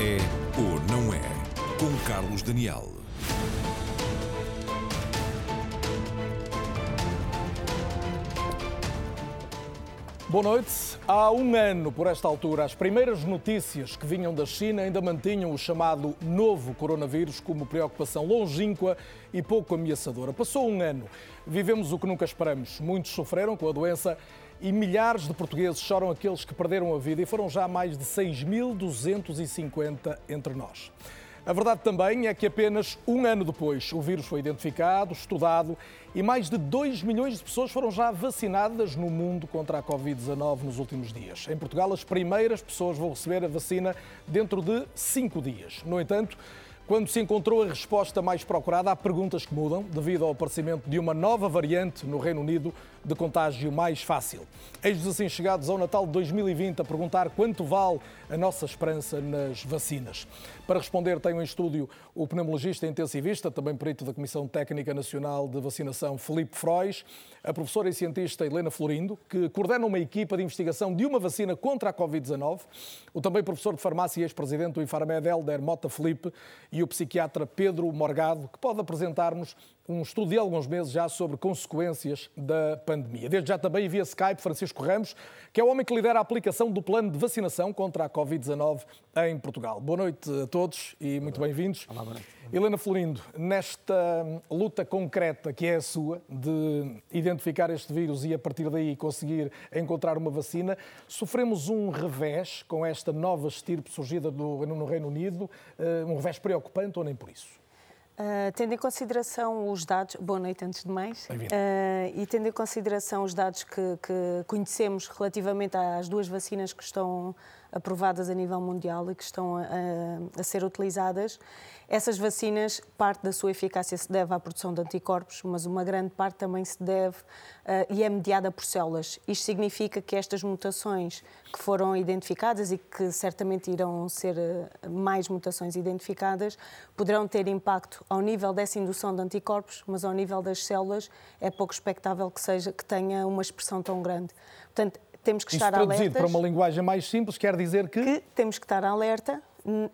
É ou não é? Com Carlos Daniel. Boa noite. Há um ano, por esta altura, as primeiras notícias que vinham da China ainda mantinham o chamado novo coronavírus como preocupação longínqua e pouco ameaçadora. Passou um ano, vivemos o que nunca esperamos. Muitos sofreram com a doença e milhares de portugueses choram aqueles que perderam a vida e foram já mais de 6.250 entre nós. A verdade também é que apenas um ano depois o vírus foi identificado, estudado e mais de 2 milhões de pessoas foram já vacinadas no mundo contra a Covid-19 nos últimos dias. Em Portugal, as primeiras pessoas vão receber a vacina dentro de cinco dias. No entanto, quando se encontrou a resposta mais procurada, há perguntas que mudam devido ao aparecimento de uma nova variante no Reino Unido de contágio mais fácil. Eis assim chegados ao Natal de 2020 a perguntar quanto vale a nossa esperança nas vacinas. Para responder, tenho em estúdio o pneumologista intensivista, também perito da Comissão Técnica Nacional de Vacinação, Felipe Frois, a professora e cientista Helena Florindo, que coordena uma equipa de investigação de uma vacina contra a Covid-19, o também professor de farmácia e ex-presidente do Infarmed, Helder Mota Felipe, e o psiquiatra Pedro Morgado, que pode apresentar-nos um estudo de alguns meses já sobre consequências da pandemia. Desde já também via Skype Francisco Ramos, que é o homem que lidera a aplicação do plano de vacinação contra a Covid-19 em Portugal. Boa noite a todos e muito bem-vindos. Helena Florindo, nesta luta concreta que é a sua de identificar este vírus e a partir daí conseguir encontrar uma vacina, sofremos um revés com esta nova estirpe surgida no, no Reino Unido, eh, um revés preocupante ou nem por isso? Uh, tendo em consideração os dados, boa noite antes de mais, uh, e tendo em consideração os dados que, que, conhecemos relativamente às duas vacinas que estão aprovadas a nível mundial e que estão a, a ser utilizadas, essas vacinas, parte da sua eficácia se deve à produção de anticorpos, mas uma grande parte também se deve uh, e é mediada por células. Isto significa que estas mutações que foram identificadas e que certamente irão ser uh, mais mutações identificadas, poderão ter impacto ao nível dessa indução de anticorpos, mas ao nível das células é pouco expectável que seja que tenha uma expressão tão grande. Portanto, temos que Isto estar traduzido alertas. para uma linguagem mais simples, quer dizer que... que temos que estar alerta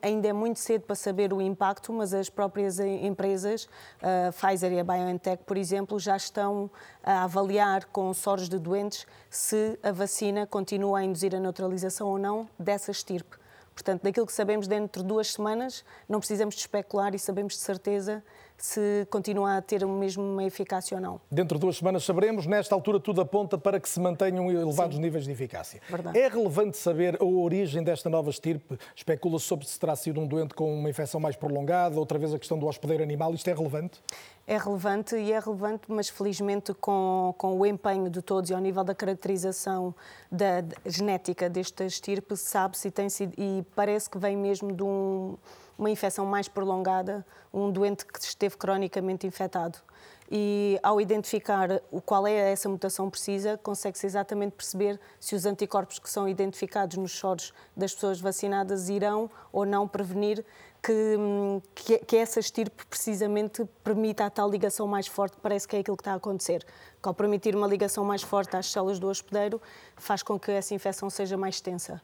ainda é muito cedo para saber o impacto, mas as próprias empresas, a Pfizer e a BioNTech, por exemplo, já estão a avaliar com soros de doentes se a vacina continua a induzir a neutralização ou não dessa estirpe. Portanto, daquilo que sabemos dentro de duas semanas, não precisamos de especular e sabemos de certeza se continua a ter o mesmo eficácia ou não. Dentro de duas semanas saberemos. Nesta altura, tudo aponta para que se mantenham elevados Sim. níveis de eficácia. Verdade. É relevante saber a origem desta nova estirpe? Especula-se sobre se terá sido um doente com uma infecção mais prolongada, outra vez a questão do hospedeiro animal. Isto é relevante? É relevante e é relevante, mas felizmente com, com o empenho de todos e ao nível da caracterização da, genética desta estirpe, sabe-se e, tem e parece que vem mesmo de um uma infecção mais prolongada, um doente que esteve cronicamente infectado. E ao identificar o qual é essa mutação precisa, consegue-se exatamente perceber se os anticorpos que são identificados nos soros das pessoas vacinadas irão ou não prevenir que, que, que, essa estirpe precisamente permita a tal ligação mais forte, que parece que é aquilo que está a acontecer. Que ao permitir uma ligação mais forte às células do hospedeiro, faz com que essa infecção seja mais extensa.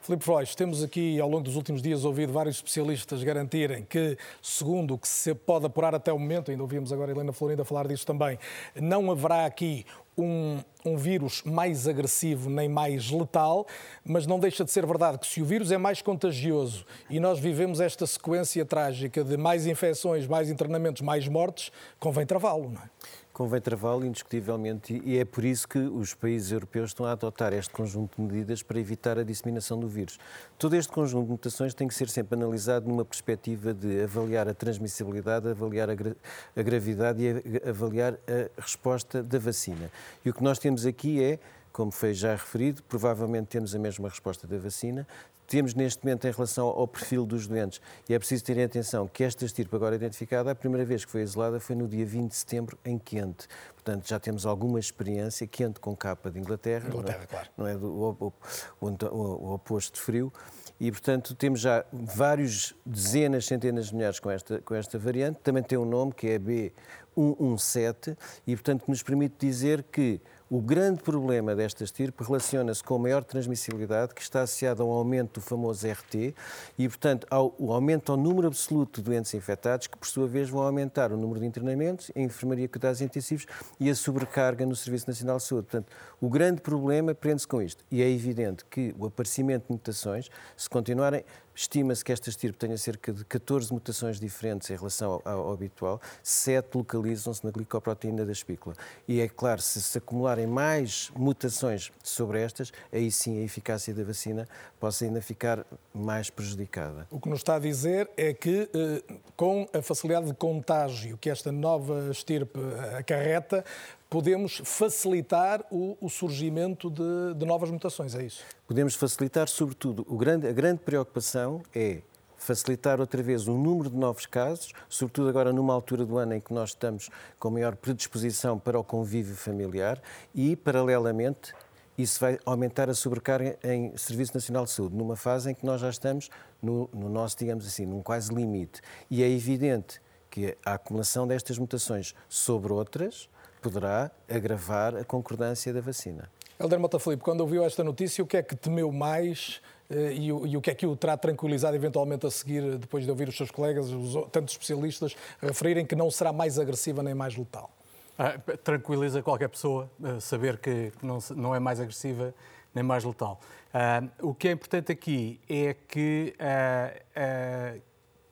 Filipe Freud, temos aqui ao longo dos últimos dias ouvido vários especialistas garantirem que, segundo o que se pode apurar até o momento, ainda ouvimos agora a Helena Florinda falar disso também, não haverá aqui um, um, vírus mais agressivo nem mais letal, mas não deixa de ser verdade que se o vírus é mais contagioso e nós vivemos esta sequência trágica de mais infecções, mais internamentos, mais mortes, convém travá-lo, não é? Convém travá-lo indiscutivelmente e é por isso que os países europeus estão a adotar este conjunto de medidas para evitar a disseminação do vírus. Todo este conjunto de mutações tem que ser sempre analisado numa perspectiva de avaliar a transmissibilidade, avaliar a, gra a gravidade e a avaliar a resposta da vacina. E o que nós temos aqui é como foi já referido, provavelmente temos a mesma resposta da vacina, temos neste momento em relação ao perfil dos doentes. E é preciso ter em atenção que esta estirpe agora identificada, a primeira vez que foi isolada foi no dia 20 de setembro, em Quente. Portanto, já temos alguma experiência quente com capa de Inglaterra, Inglaterra não é, claro. não é do, o, o, o, oposto de frio. E, portanto, temos já vários dezenas, centenas de milhares com esta, com esta variante. Também tem um nome que é B117 e, portanto, nos permite dizer que o grande problema desta estirpe relaciona-se com a maior transmissibilidade, que está associada ao aumento do famoso RT e, portanto, ao aumento ao número absoluto de doentes infectados, que por sua vez vão aumentar o número de internamentos, a enfermaria cuidados intensivos e a sobrecarga no Serviço Nacional de Saúde. Portanto, o grande problema prende-se com isto. E é evidente que o aparecimento de mutações, se continuarem Estima-se que esta estirpe tenha cerca de 14 mutações diferentes em relação ao, ao habitual, 7 localizam-se na glicoproteína da espícula. E é claro, se se acumularem mais mutações sobre estas, aí sim a eficácia da vacina possa ainda ficar mais prejudicada. O que nos está a dizer é que, eh, com a facilidade de contágio que esta nova estirpe acarreta, podemos facilitar o, o surgimento de, de, novas mutações, é isso? Podemos facilitar, sobretudo, grande, a grande preocupação é facilitar outra vez o número de novos casos, sobretudo agora numa altura do ano em que nós estamos com maior predisposição para o convívio familiar e, paralelamente, isso vai aumentar a sobrecarga em Serviço Nacional de Saúde, numa fase em que nós já estamos no, no nosso, digamos assim, num quase limite. E é evidente que a acumulação destas mutações sobre outras poderá agravar a concordância da vacina. Helder Mota Filipe, quando ouviu esta notícia, o que é que temeu mais eh, e, o, e o que é que o terá tranquilizado eventualmente a seguir, depois de ouvir os seus colegas, os, tantos especialistas, referirem que não será mais agressiva nem mais letal? Ah, tranquiliza qualquer pessoa uh, saber que não, não, é mais agressiva nem mais letal. Uh, o que é importante aqui é que uh,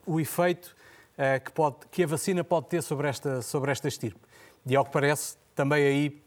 o efeito que, pode, que a vacina pode ter sobre esta, sobre esta estirpe. E ao que parece, também aí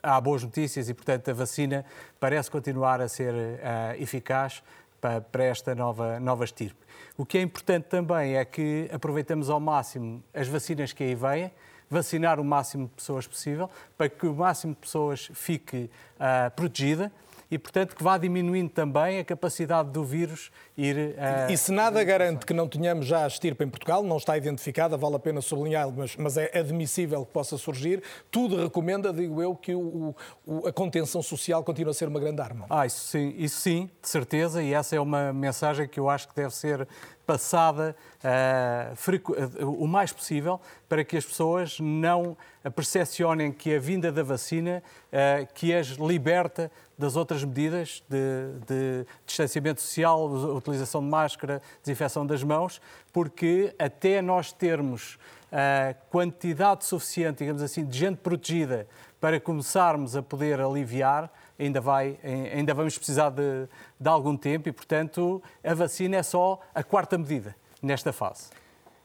há boas notícias e, portanto, a vacina parece continuar a ser uh, eficaz para, para, esta nova, nova estirpe. O que é importante também é que aproveitamos ao máximo as vacinas que aí vêm, vacinar o máximo de pessoas possível, para que o máximo de pessoas fique uh, protegida e, portanto, que vá diminuindo também a capacidade do vírus ir. Uh... E se nada garante que não tenhamos já a estirpe em Portugal, não está identificada, vale a pena sublinhá-lo, mas, mas, é admissível que possa surgir, tudo recomenda, digo eu, que o, o, a contenção social continue a ser uma grande arma. Ah, isso sim, isso sim, de certeza, e essa é uma mensagem que eu acho que deve ser passada uh, o mais possível para que as pessoas não percepcionem que a vinda da vacina uh, que as liberta das outras medidas de, de, distanciamento social, utilização de máscara, desinfecção das mãos, porque até nós termos a quantidade suficiente, digamos assim, de gente protegida para começarmos a poder aliviar, ainda, vai, ainda vamos precisar de, de algum tempo e, portanto, a vacina é só a quarta medida nesta fase.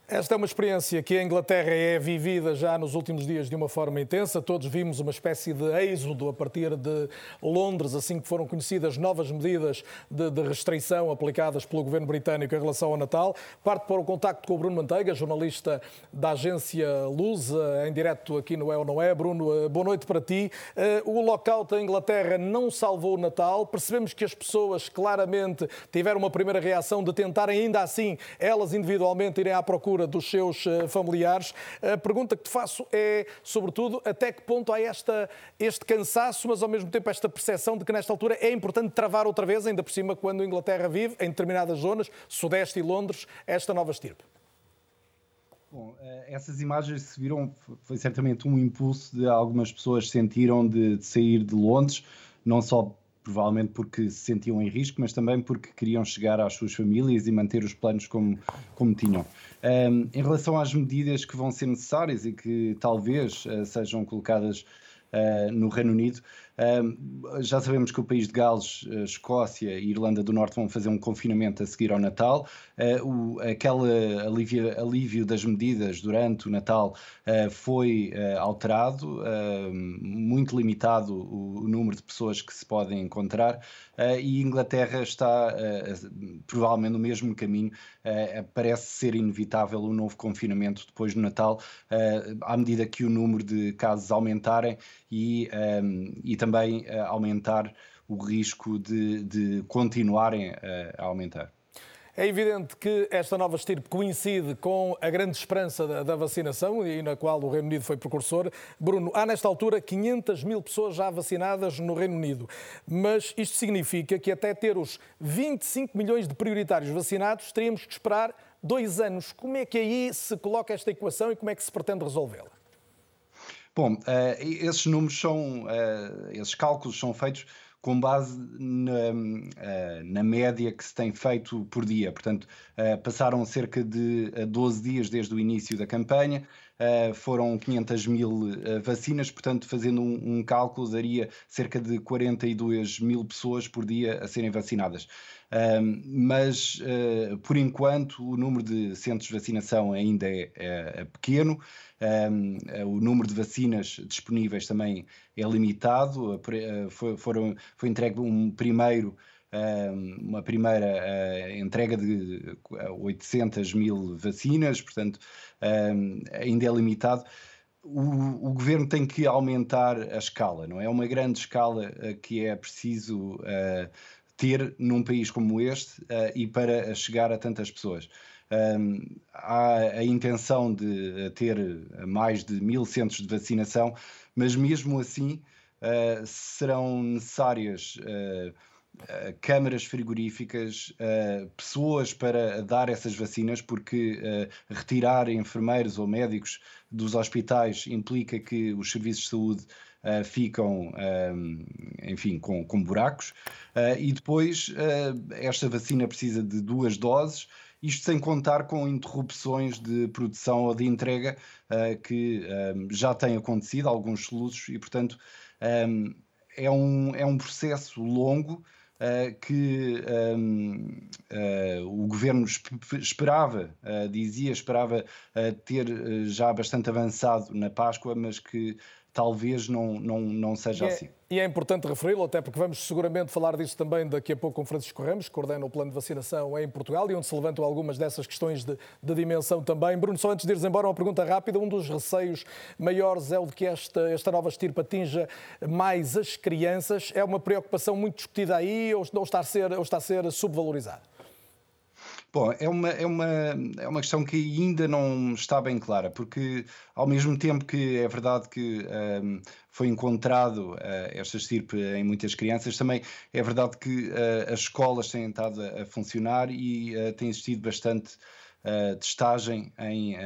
Esta é uma experiência que a Inglaterra é vivida já nos últimos dias de uma forma intensa. Todos vimos uma espécie de êxodo a partir de Londres, assim que foram conhecidas novas medidas de, de restrição aplicadas pelo governo britânico em relação ao Natal. Parte para o contacto com o Bruno Manteiga, jornalista da agência Luz, em direto aqui no É ou Não É. Bruno, eh, boa noite para ti. Eh, o lockout em Inglaterra não salvou o Natal. Percebemos que as pessoas claramente tiveram uma primeira reação de tentarem ainda assim, elas individualmente, irem à procura procura dos seus eh, familiares. A pergunta que te faço é, sobretudo, até que ponto há esta, este cansaço, mas ao mesmo tempo esta percepção de que nesta altura é importante travar outra vez, ainda por cima quando a Inglaterra vive, em determinadas zonas, Sudeste e Londres, esta nova estirpe? Bom, eh, essas imagens se viram, foi certamente um impulso de algumas pessoas sentiram de, de sair de Londres, não só provavelmente porque se sentiam em risco, mas também porque queriam chegar às suas famílias e manter os planos como, como tinham. Um, em relação às medidas que vão ser necessárias e que talvez uh, sejam colocadas uh, no Reino Unido, já sabemos que o país de Gales, Escócia e Irlanda do Norte vão fazer um confinamento a seguir ao Natal. Ah, o, aquele alívio, alívio das medidas durante o Natal ah, foi ah, alterado, muito limitado o, o, número de pessoas que se podem encontrar e Inglaterra está provavelmente no mesmo caminho. parece ser inevitável um novo confinamento depois do Natal, à medida que o número de casos aumentarem e, e também uh, aumentar o risco de, de continuarem uh, a aumentar. É evidente que esta nova estirpe coincide com a grande esperança da, da, vacinação e na qual o Reino Unido foi precursor. Bruno, há nesta altura 500 mil pessoas já vacinadas no Reino Unido, mas isto significa que até ter os 25 milhões de prioritários vacinados teríamos que esperar dois anos. Como é que aí se coloca esta equação e como é que se pretende resolvê-la? Bom, uh, esses números são, uh, esses cálculos são feitos com base na, uh, na, média que se tem feito por dia. Portanto, passaram cerca de 12 dias desde o início da campanha, foram 500 mil vacinas, portanto, fazendo um, um, cálculo, daria cerca de 42 mil pessoas por dia a serem vacinadas mas, uh, por enquanto, o número de centros de vacinação ainda é, é, é pequeno, um, o número de vacinas disponíveis também é limitado. Foi, foram, foi entregue um primeiro uma primeira uh, entrega de 800 mil vacinas, portanto, ainda é limitado. O, o, governo tem que aumentar a escala, não é? É uma grande escala uh, que é preciso uh, ter num país como este uh, e para chegar a tantas pessoas. Um, há a intenção de ter mais de mil centros de vacinação, mas mesmo assim uh, serão necessárias uh, câmaras frigoríficas, pessoas para dar essas vacinas, porque retirar enfermeiros ou médicos dos hospitais implica que os serviços de saúde uh, ficam, uh, enfim, com, com buracos. Uh, e depois, esta vacina precisa de duas doses, isto sem contar com interrupções de produção ou de entrega que já têm acontecido, alguns soluços, e portanto um, é, um, é um processo longo. Uh, que um, uh, o governo esperava, uh, dizia, esperava ter já bastante avançado na Páscoa, mas que talvez não, não, não seja e é, assim. E é importante referi-lo, até porque vamos seguramente falar disso também daqui a pouco com Francisco Ramos, que coordena o plano de vacinação em Portugal e onde se levantam algumas dessas questões de, de dimensão também. Bruno, só antes de ires embora, uma pergunta rápida. Um dos receios maiores é o de que esta, esta nova estirpe atinja mais as crianças. É uma preocupação muito discutida aí ou, ou, está, a ser, ou está a ser subvalorizada? Bom, é uma, é, uma, é uma questão que ainda não está bem clara, porque ao mesmo tempo que é verdade que um, foi encontrado uh, esta estirpe em muitas crianças, também é verdade que uh, as escolas têm estado a, funcionar e uh, tem existido bastante uh, testagem em,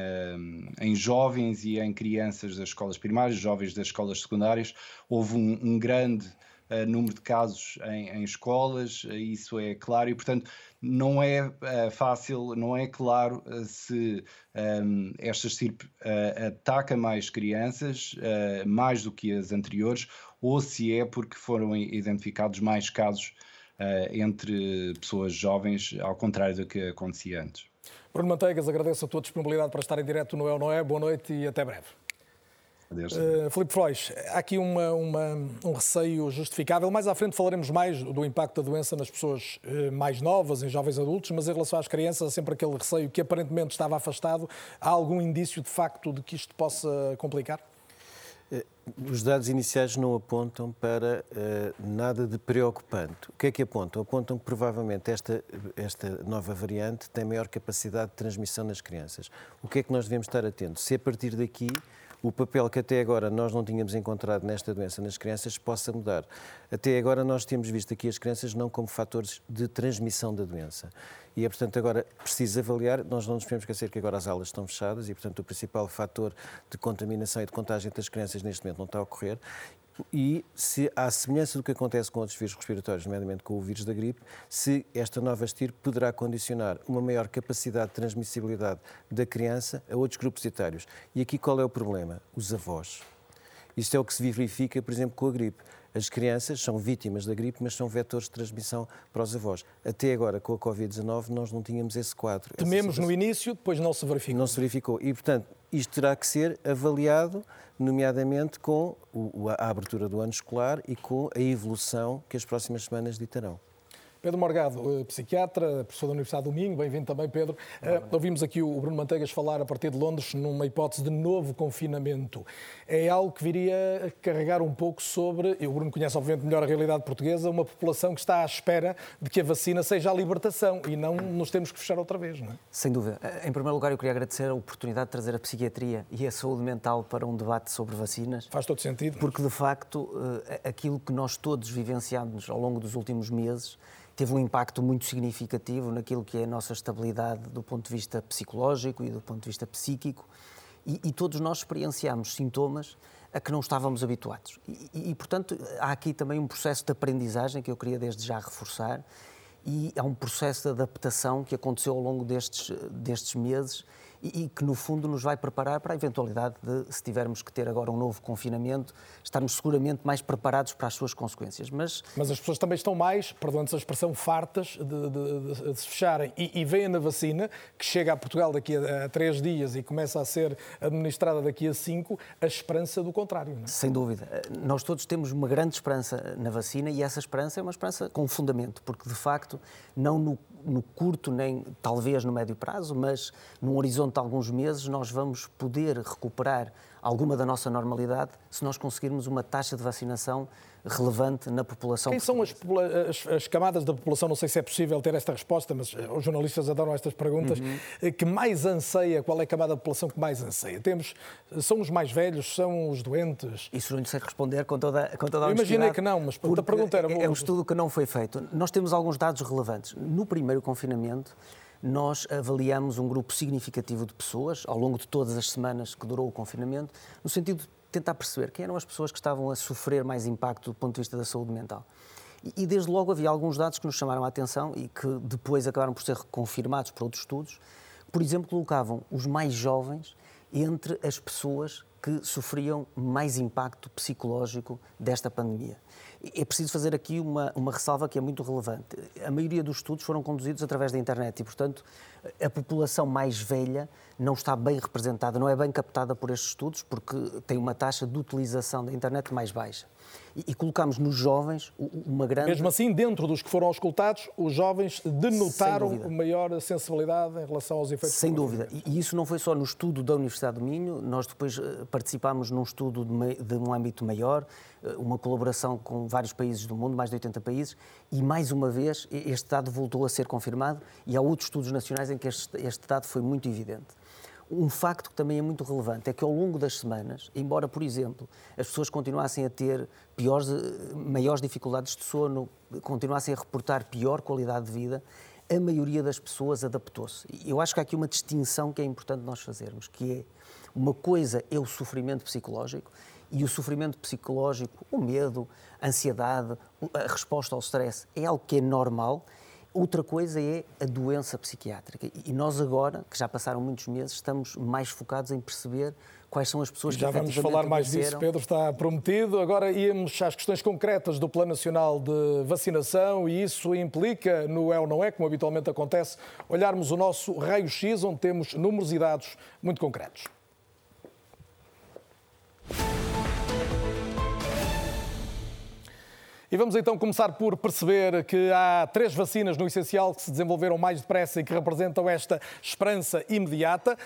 em jovens e em crianças das escolas primárias, jovens das escolas secundárias. Houve um, um grande uh, número de casos em, em, escolas, uh, isso é claro, e portanto não é uh, fácil, não é claro se um, esta estirpe ataca mais crianças, mais do que as anteriores, ou se é porque foram identificados mais casos entre pessoas jovens, ao contrário do que acontecia antes. Bruno Manteigas, agradeço a tua disponibilidade para estar em direto no É ou Não É. Boa noite e até breve. Adeus. Uh, Filipe Frois, há aqui uma, uma, um receio justificável. Mais à frente falaremos mais do impacto da doença nas pessoas uh, mais novas, em jovens adultos, mas em relação às crianças há sempre aquele receio que aparentemente estava afastado. Há algum indício de facto de que isto possa complicar? Eh, os dados iniciais não apontam para uh, nada de preocupante. O que é que apontam? Apontam que provavelmente esta, esta nova variante tem maior capacidade de transmissão nas crianças. O que é que nós devemos estar atentos? Se a partir daqui o papel que até agora nós não tínhamos encontrado nesta doença nas crianças possa mudar. Até agora nós temos visto aqui as crianças não como fatores de transmissão da doença. E é, portanto, agora preciso avaliar, nós não nos podemos esquecer que agora as aulas estão fechadas e, portanto, o principal fator de contaminação e de contágio entre as crianças neste momento não está a ocorrer e se, à semelhança do que acontece com outros vírus respiratórios, nomeadamente com o vírus da gripe, se esta nova estirpe poderá condicionar uma maior capacidade de transmissibilidade da criança a outros grupos etários. E aqui qual é o problema? Os avós. Isto é o que se verifica, por exemplo, com a gripe. As crianças são vítimas da gripe, mas são vetores de transmissão para os avós. Até agora, com a Covid-19, nós não tínhamos esse quadro. Tememos no início, depois não se verificou. Não se verificou. E, portanto, isto terá que ser avaliado, nomeadamente com a abertura do ano escolar e com a evolução que as próximas semanas ditarão. Pedro Morgado, psiquiatra, professor da Universidade do Minho, bem-vindo também, Pedro. Uh, ouvimos aqui o Bruno Manteigas falar a partir de Londres numa hipótese de novo confinamento. É algo que viria a carregar um pouco sobre, o Bruno conhece obviamente melhor a realidade portuguesa, uma população que está à espera de que a vacina seja a libertação e não nos temos que fechar outra vez, não é? Sem dúvida. Em primeiro lugar, eu queria agradecer a oportunidade de trazer a psiquiatria e a saúde mental para um debate sobre vacinas. Faz todo sentido. Porque, de facto, eh, aquilo que nós todos vivenciamos ao longo dos últimos meses teve um impacto muito significativo naquilo que é a nossa estabilidade do ponto de vista psicológico e do ponto de vista psíquico. E, e todos nós experienciamos sintomas a que não estávamos habituados. E, e, portanto, há aqui também um processo de aprendizagem que eu queria desde já reforçar e há um processo de adaptação que aconteceu ao longo destes, destes meses e, e, que, no fundo, nos vai preparar para a eventualidade de, se tivermos que ter agora um novo confinamento, estarmos seguramente mais preparados para as suas consequências. Mas, Mas as pessoas também estão mais, perdoando-se a expressão, fartas de, de, de, se fecharem. E, e veem na vacina, que chega a Portugal daqui a, a, três dias e começa a ser administrada daqui a cinco, a esperança do contrário. Não é? Sem dúvida. Nós todos temos uma grande esperança na vacina e essa esperança é uma esperança com fundamento, porque, de facto, não no no curto, nem talvez no médio prazo, mas num horizonte de alguns meses, nós vamos poder recuperar alguma da nossa normalidade se nós conseguirmos uma taxa de vacinação relevante na população. Quem são as, as, as, camadas da população, não sei se é possível ter esta resposta, mas eh, os jornalistas adoram estas perguntas, uhum. Eh, que mais anseia, qual é a camada da população que mais anseia? Temos, são os mais velhos, são os doentes? Isso não lhe sei responder com toda, com toda a Eu imaginei que não, mas a pergunta era... É um estudo que não foi feito. Nós temos alguns dados relevantes. No primeiro confinamento, nós avaliamos um grupo significativo de pessoas ao longo de todas as semanas que durou o confinamento, no sentido de tentar perceber quem eram as pessoas que estavam a sofrer mais impacto do ponto de vista da saúde mental. E, desde logo havia alguns dados que nos chamaram a atenção e que depois acabaram por ser confirmados por outros estudos. Por exemplo, colocavam os mais jovens entre as pessoas que sofriam mais impacto psicológico desta pandemia. É preciso fazer aqui uma, uma ressalva que é muito relevante. A maioria dos estudos foram conduzidos através da internet e, portanto, a população mais velha não está bem representada, não é bem captada por estes estudos, porque tem uma taxa de utilização da internet mais baixa. E, e colocamos nos jovens uma grande. Mesmo assim, dentro dos que foram auscultados, os jovens denotaram maior sensibilidade em relação aos efeitos. Sem dúvida. E isso não foi só no estudo da Universidade do Minho, nós depois eh, participámos num estudo de, um âmbito maior, uma colaboração com vários países do mundo, mais de 80 países, e mais uma vez este dado voltou a ser confirmado e há outros estudos nacionais em que este, este dado foi muito evidente. Um facto que também é muito relevante é que ao longo das semanas, embora, por exemplo, as pessoas continuassem a ter piores, eh, maiores dificuldades de sono, continuassem a reportar pior qualidade de vida, a maioria das pessoas adaptou-se. Eu acho que há aqui uma distinção que é importante nós fazermos, que é uma coisa é o sofrimento psicológico e o sofrimento psicológico, o medo, a ansiedade, a resposta ao stress é algo que é normal Outra coisa é a doença psiquiátrica. E nós agora, que já passaram muitos meses, estamos mais focados em perceber quais são as pessoas já que Já vamos falar mais disso, Pedro, está prometido. Agora íamos às questões concretas do Plano Nacional de Vacinação e isso implica, no é ou não é, como habitualmente acontece, olharmos o nosso raio-x, onde temos números e dados muito concretos. E vamos então começar por perceber que há três vacinas no essencial que se desenvolveram mais depressa e que representam esta esperança imediata.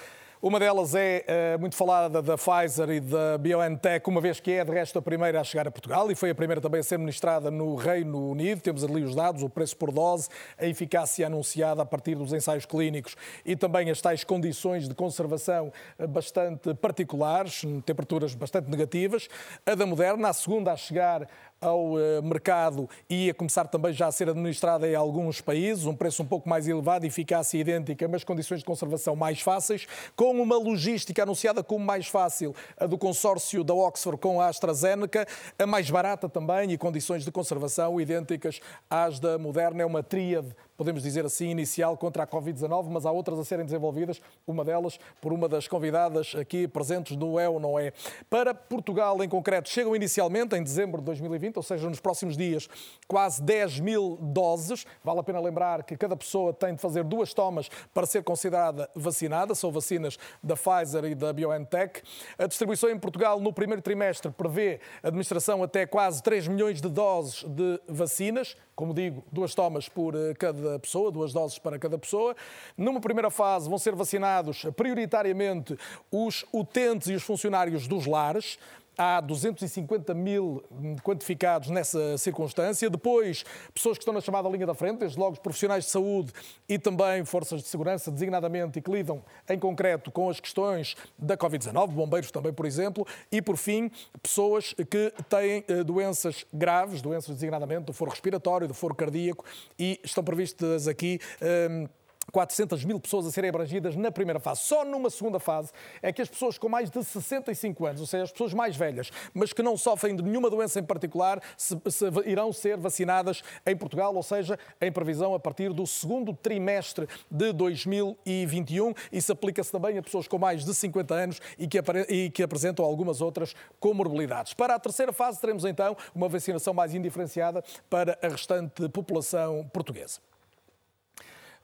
Uma delas é uh, muito falada da Pfizer e da BioNTech, uma vez que é, de resto, a primeira a chegar a Portugal e foi a primeira também a ser ministrada no Reino Unido. Temos ali os dados, o preço por dose, a eficácia anunciada a partir dos ensaios clínicos e também as tais condições de conservação eh, bastante particulares, temperaturas bastante negativas. A da Moderna, a segunda a chegar ao eh, mercado e a começar também já a ser administrada em alguns países, um preço um pouco mais elevado, eficácia idêntica, mas condições de conservação mais fáceis, com uma logística anunciada como mais fácil, a do consórcio da Oxford com a AstraZeneca, a mais barata também e condições de conservação idênticas às da Moderna. É uma tríade podemos dizer assim, inicial contra a Covid-19, mas há outras a serem desenvolvidas, uma delas por uma das convidadas aqui presentes no É ou Não É. Para Portugal, em concreto, chegam inicialmente em dezembro de 2020, ou seja, nos próximos dias, quase 10 mil doses. Vale a pena lembrar que cada pessoa tem de fazer duas tomas para ser considerada vacinada, são vacinas da Pfizer e da BioNTech. A distribuição em Portugal no primeiro trimestre prevê a administração até quase 3 milhões de doses de vacinas, como digo, duas tomas por eh, cada pessoa, duas doses para cada pessoa. Numa primeira fase vão ser vacinados prioritariamente os utentes e os funcionários dos lares. Há 250 mil quantificados nessa circunstância. Depois, pessoas que estão na chamada linha da frente, desde logo os profissionais de saúde e também forças de segurança, designadamente, e que lidam em concreto com as questões da Covid-19, bombeiros também, por exemplo. E, por fim, pessoas que têm eh, doenças graves, doenças designadamente do foro respiratório, do foro cardíaco, e estão previstas aqui. Hum, 400 mil pessoas a serem abrangidas na primeira fase. Só numa segunda fase é que as pessoas com mais de 65 anos, ou seja, as pessoas mais velhas, mas que não sofrem de nenhuma doença em particular, se, se irão ser vacinadas em Portugal, ou seja, em previsão a partir do segundo trimestre de 2021. Isso aplica-se também a pessoas com mais de 50 anos e que, e que apresentam algumas outras comorbilidades. Para a terceira fase, teremos então uma vacinação mais indiferenciada para a restante população portuguesa.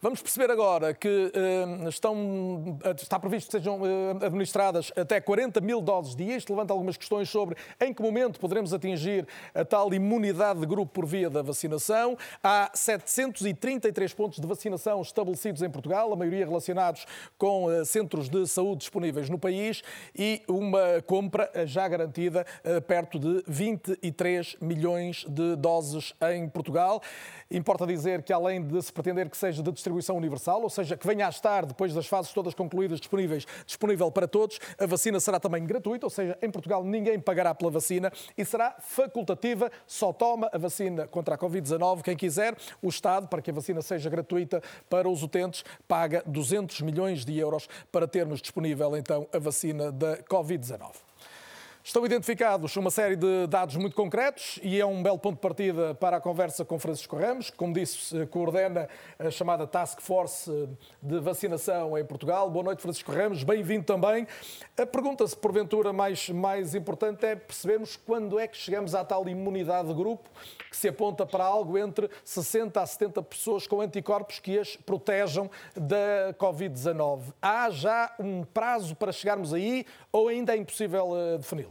Vamos perceber agora que uh, estão, está previsto que sejam uh, administradas até 40 mil doses dia. Isto levanta algumas questões sobre em que momento poderemos atingir a tal imunidade de grupo por via da vacinação. Há 733 pontos de vacinação estabelecidos em Portugal, a maioria relacionados com uh, centros de saúde disponíveis no país e uma compra já garantida perto de 23 milhões de doses em Portugal. Importa dizer que, além de se pretender que seja de distribuição universal, ou seja, que venha a estar, depois das fases todas concluídas, disponíveis, disponível para todos, a vacina será também gratuita, ou seja, em Portugal ninguém pagará pela vacina e será facultativa, só toma a vacina contra a Covid-19 quem quiser. O Estado, para que a vacina seja gratuita para os utentes, paga 200 milhões de euros para termos disponível então a vacina da Covid-19. Estão identificados uma série de dados muito concretos e é um belo ponto de partida para a conversa com Francisco Ramos, que, como disse, coordena a chamada Task Force de Vacinação em Portugal. Boa noite, Francisco Ramos, bem-vindo também. A pergunta-se, porventura, mais, mais importante é percebermos quando é que chegamos à tal imunidade de grupo que se aponta para algo entre 60 a 70 pessoas com anticorpos que as protejam da Covid-19. Há já um prazo para chegarmos aí ou ainda é impossível uh, defini-lo?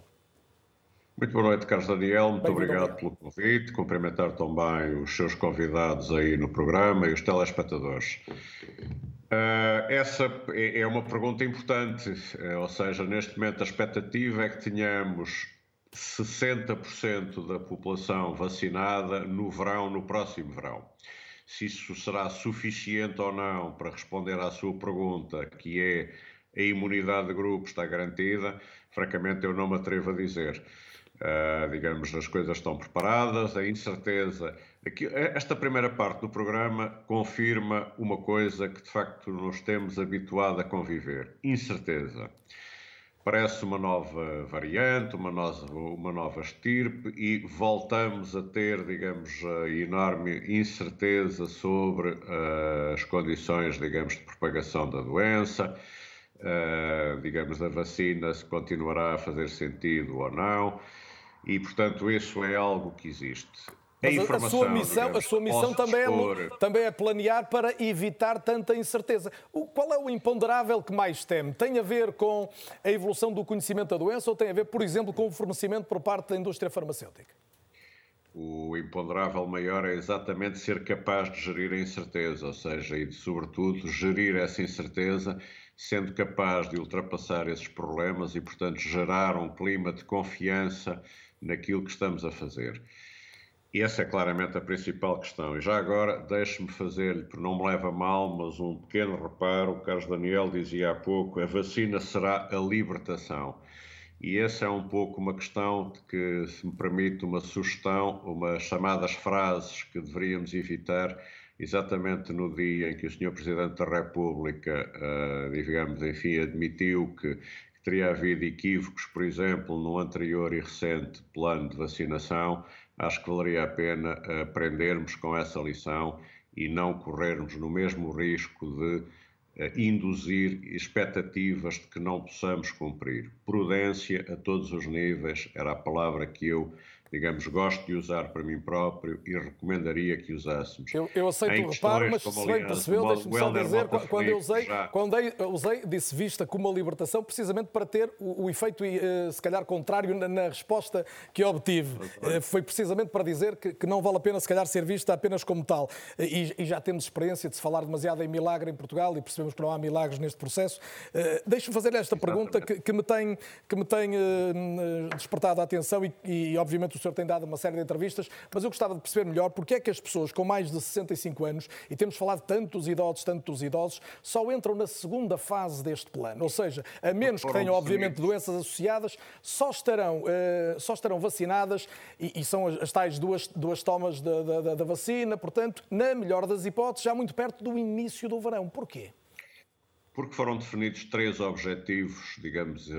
Muito boa noite, Carlos Daniel. Muito obrigado pelo convite. Cumprimentar também os seus convidados aí no programa e os telespectadores. Uh, essa é, é uma pergunta importante, uh, ou seja, neste momento a expectativa é que tenhamos 60% da população vacinada no verão, no próximo verão. Se isso será suficiente ou não para responder à sua pergunta, que é a imunidade de grupo está garantida, francamente eu não me atrevo a dizer. Uh, digamos, as coisas estão preparadas, a incerteza. Aqui, esta primeira parte do programa confirma uma coisa que de facto nos temos habituado a conviver: incerteza. Parece uma nova variante, uma nova, uma nova estirpe e voltamos a ter, digamos, a enorme incerteza sobre uh, as condições, digamos, de propagação da doença, uh, digamos, da vacina, se continuará a fazer sentido ou não e, portanto, isso é algo que existe. A, Mas a sua missão, digamos, a sua missão também, é, também é planear para evitar tanta incerteza. O, qual é o imponderável que mais teme? Tem a ver com a evolução do conhecimento da doença ou tem a ver, por exemplo, com o fornecimento por parte da indústria farmacêutica? O imponderável maior é exatamente ser capaz de gerir a incerteza, ou seja, e de, sobretudo, gerir essa incerteza sendo capaz de ultrapassar esses problemas e, portanto, gerar um clima de confiança naquilo que estamos a fazer. E essa é claramente a principal questão. E já agora, deixe-me fazer-lhe, por não me leva mal, mas um pequeno reparo. O Carlos Daniel dizia há pouco: a vacina será a libertação. E essa é um pouco uma questão de que, se me permite uma sugestão, umas chamadas frases que deveríamos evitar exatamente no dia em que o Sr. Presidente da República, uh, digamos, enfim, admitiu que teria havido equívocos, por exemplo, no anterior e recente plano de vacinação, acho que valeria a pena aprendermos com essa lição e não corrermos no mesmo risco de uh, induzir expectativas de que não possamos cumprir. Prudência a todos os níveis era a palavra que eu digamos, gosto de usar para mim próprio e recomendaria que usássemos. Eu, eu aceito o reparo, mas se bem percebeu, deixe-me só dizer, quando eu usei, quando eu usei, disse vista como uma libertação, precisamente para ter o, o efeito, uh, se calhar, contrário na, na resposta que obtive. Uh, foi precisamente para dizer que, que, não vale a pena, se calhar, ser vista apenas como tal. Uh, e, e, já temos experiência de se falar demasiado em milagre em Portugal e percebemos que não há milagres neste processo. Deixe-me fazer esta pergunta que, que, me tem, que me tem despertado a atenção e, e obviamente, o senhor tem dado uma série de entrevistas, mas eu gostava de perceber melhor porque é que as pessoas com mais de 65 anos, e temos falado tanto dos idosos, tanto dos idosos, só entram na segunda fase deste plano. Ou seja, a menos que tenham, obviamente, doenças associadas, só estarão, uh, só estarão vacinadas e, e, são as tais duas, duas tomas da, da, da vacina, portanto, na melhor das hipóteses, já muito perto do início do verão. Porquê? Porque foram definidos três objetivos, digamos, eh,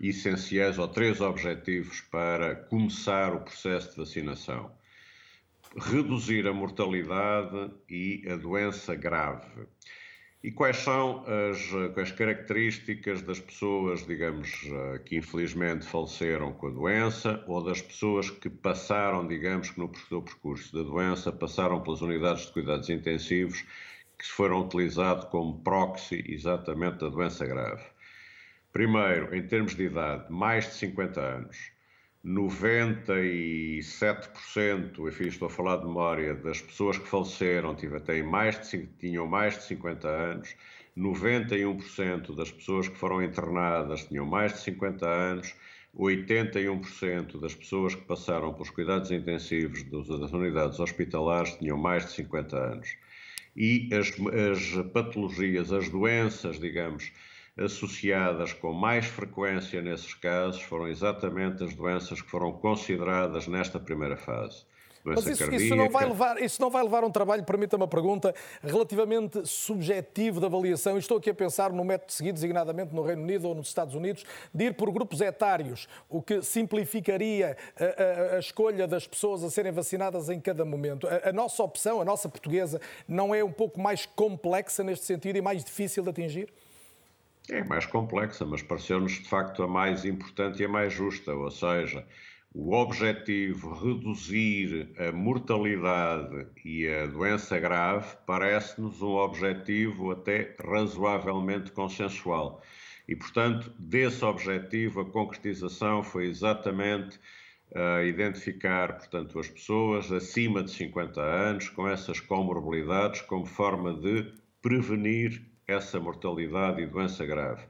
essenciais ou três objetivos para começar o processo de vacinação: reduzir a mortalidade e a doença grave. E quais são as, as, características das pessoas, digamos, que infelizmente faleceram com a doença ou das pessoas que passaram, digamos, que no percurso da doença passaram pelas unidades de cuidados intensivos que foram utilizados como proxy exatamente da doença grave? Primeiro, em termos de idade, mais de 50 anos. 97%, enfim, estou a falar de memória, das pessoas que faleceram têm mais de, tinham mais de 50 anos. 91% das pessoas que foram internadas tinham mais de 50 anos. 81% das pessoas que passaram pelos cuidados intensivos das unidades hospitalares tinham mais de 50 anos. E as, as patologias, as doenças, digamos, associadas com mais frequência nesses casos foram exatamente as doenças que foram consideradas nesta primeira fase. Mas isso, isso, não vai levar, isso não vai levar um trabalho, permita-me a pergunta, relativamente subjetivo de avaliação. Estou aqui a pensar no método seguido, designadamente no Reino Unido ou nos Estados Unidos, de ir por grupos etários, o que simplificaria a, a, a escolha das pessoas a serem vacinadas em cada momento. A, a nossa opção, a nossa portuguesa, não é um pouco mais complexa neste sentido e mais difícil de atingir? É mais complexa, mas pareceu-nos de facto a mais importante e a mais justa, ou seja, o objetivo reduzir a mortalidade e a doença grave parece-nos um objetivo até razoavelmente consensual. E, portanto, desse objetivo, a concretização foi exatamente uh, identificar, portanto, as pessoas acima de 50 anos com essas comorbilidades como forma de prevenir essa mortalidade e doença grave.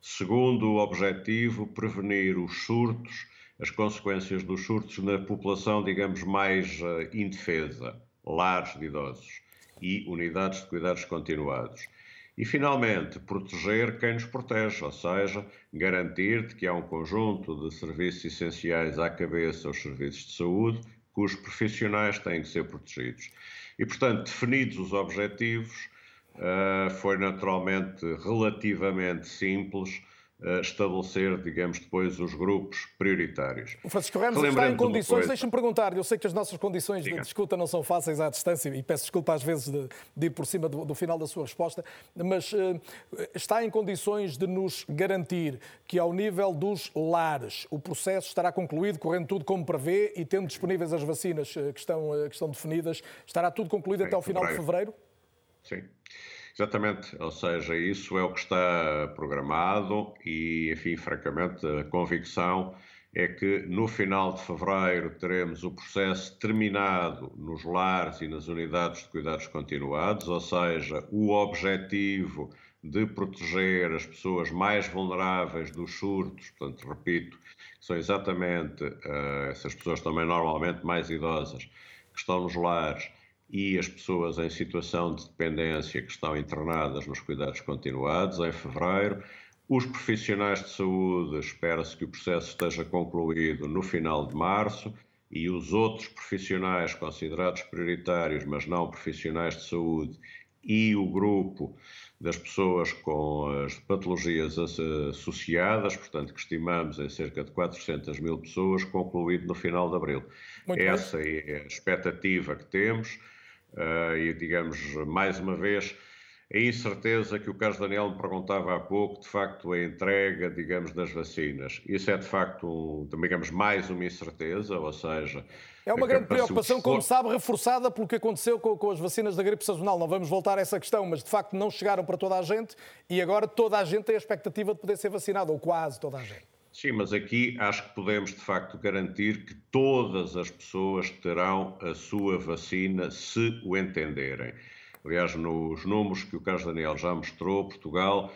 Segundo o objetivo, prevenir os surtos, as consequências dos surtos na população, digamos, mais uh, indefesa, lares de idosos e unidades de cuidados continuados. E, finalmente, proteger quem nos protege, ou seja, garantir que há um conjunto de serviços essenciais à cabeça aos serviços de saúde, cujos profissionais têm que ser protegidos. E, portanto, definidos os objetivos, uh, foi naturalmente relativamente simples uh, estabelecer, digamos, depois os grupos prioritários. O Francisco Ramos está em condições, deixa-me perguntar, eu sei que as nossas condições Diga. de discuta não são fáceis à distância e peço desculpa às vezes de, de ir por cima do, do, final da sua resposta, mas uh, está em condições de nos garantir que ao nível dos lares o processo estará concluído, correndo tudo como prevê e tendo disponíveis as vacinas que estão, que estão definidas, estará tudo concluído até ao final de fevereiro? Sim. Exatamente, ou seja, isso é o que está programado e, enfim, francamente, a convicção é que no final de fevereiro teremos o processo terminado nos lares e nas unidades de cuidados continuados, ou seja, o objetivo de proteger as pessoas mais vulneráveis dos surtos, portanto, repito, são exatamente uh, essas pessoas também normalmente mais idosas que estão nos lares e as pessoas em situação de dependência que estão internadas nos cuidados continuados em fevereiro. Os profissionais de saúde, espera-se que o processo esteja concluído no final de março e os outros profissionais considerados prioritários, mas não profissionais de saúde, e o grupo das pessoas com as patologias associadas, portanto, que estimamos em cerca de 400 mil pessoas, concluído no final de abril. Muito Essa bem. é a expectativa que temos. E, digamos, mais uma vez, a incerteza que o Carlos Daniel me perguntava há pouco, de facto, a entrega, digamos, das vacinas. Isso é, de facto, um, digamos, mais uma incerteza, ou seja... É uma grande preocupação, como sabe, reforçada pelo que aconteceu com, com, as vacinas da gripe sazonal. Não vamos voltar a essa questão, mas, de facto, não chegaram para toda a gente e agora toda a gente tem a expectativa de poder ser vacinada, ou quase toda a gente. Sim, mas aqui acho que podemos de facto garantir que todas as pessoas terão a sua vacina se o entenderem. Aliás, nos números que o Carlos Daniel já mostrou, Portugal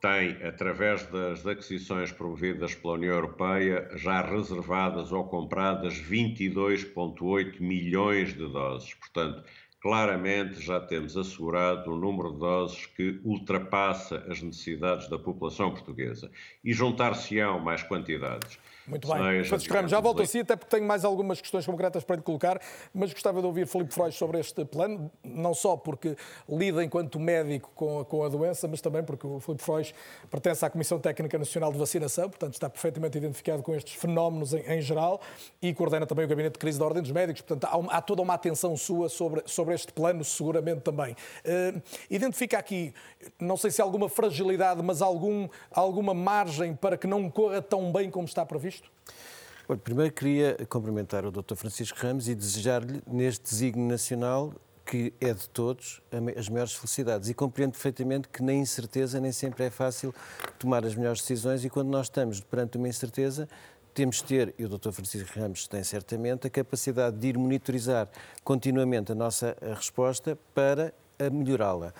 tem, através das aquisições promovidas pela União Europeia, já reservadas ou compradas 22,8 milhões de doses. Portanto, claramente já temos assegurado um número de doses que ultrapassa as necessidades da população portuguesa. E juntar-se-ão mais quantidades. Muito bem. Francisco Ramos, já volto a si, até porque tenho mais algumas questões concretas para lhe colocar, mas gostava de ouvir Filipe Freud sobre este plano, não só porque lida enquanto médico com a, com a doença, mas também porque o Filipe Freud pertence à Comissão Técnica Nacional de Vacinação, portanto está perfeitamente identificado com estes fenómenos em, em geral e coordena também o Gabinete de Crise da Ordem dos Médicos, portanto há, há toda uma atenção sua sobre, sobre este plano, seguramente também. Uh, identifica aqui, não sei se há alguma fragilidade, mas algum, alguma margem para que não corra tão bem como está previsto? Isto? Primeiro queria cumprimentar o Dr. Francisco Ramos e desejar-lhe, neste desígnio nacional, que é de todos, as maiores felicidades. E compreendo perfeitamente que na incerteza nem sempre é fácil tomar as melhores decisões e quando nós estamos perante uma incerteza, temos de ter, e o Dr. Francisco Ramos tem certamente, a capacidade de ir monitorizar continuamente a nossa resposta para melhorá-la.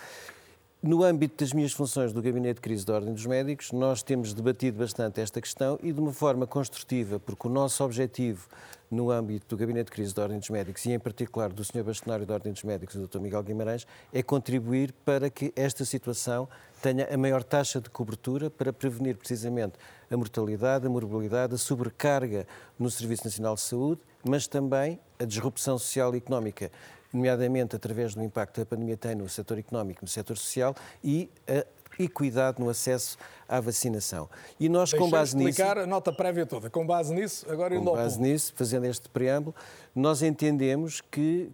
No âmbito das minhas funções do Gabinete de Crise da Ordem dos Médicos, nós temos debatido bastante esta questão e de uma forma construtiva, porque o nosso objetivo no âmbito do Gabinete de Crise da Ordem dos Médicos e, em particular, do Sr. Bastonário da Ordem dos Médicos, o Dr. Miguel Guimarães, é contribuir para que esta situação tenha a maior taxa de cobertura para prevenir precisamente a mortalidade, a morbilidade, a sobrecarga no Serviço Nacional de Saúde, mas também a disrupção social e económica nomeadamente através do impacto que a pandemia tem no setor económico, no setor social e a equidade no acesso à vacinação. E nós, com base nisso... explicar a nota prévia toda. Com base nisso, agora Com base nisso, fazendo este preâmbulo, nós entendemos que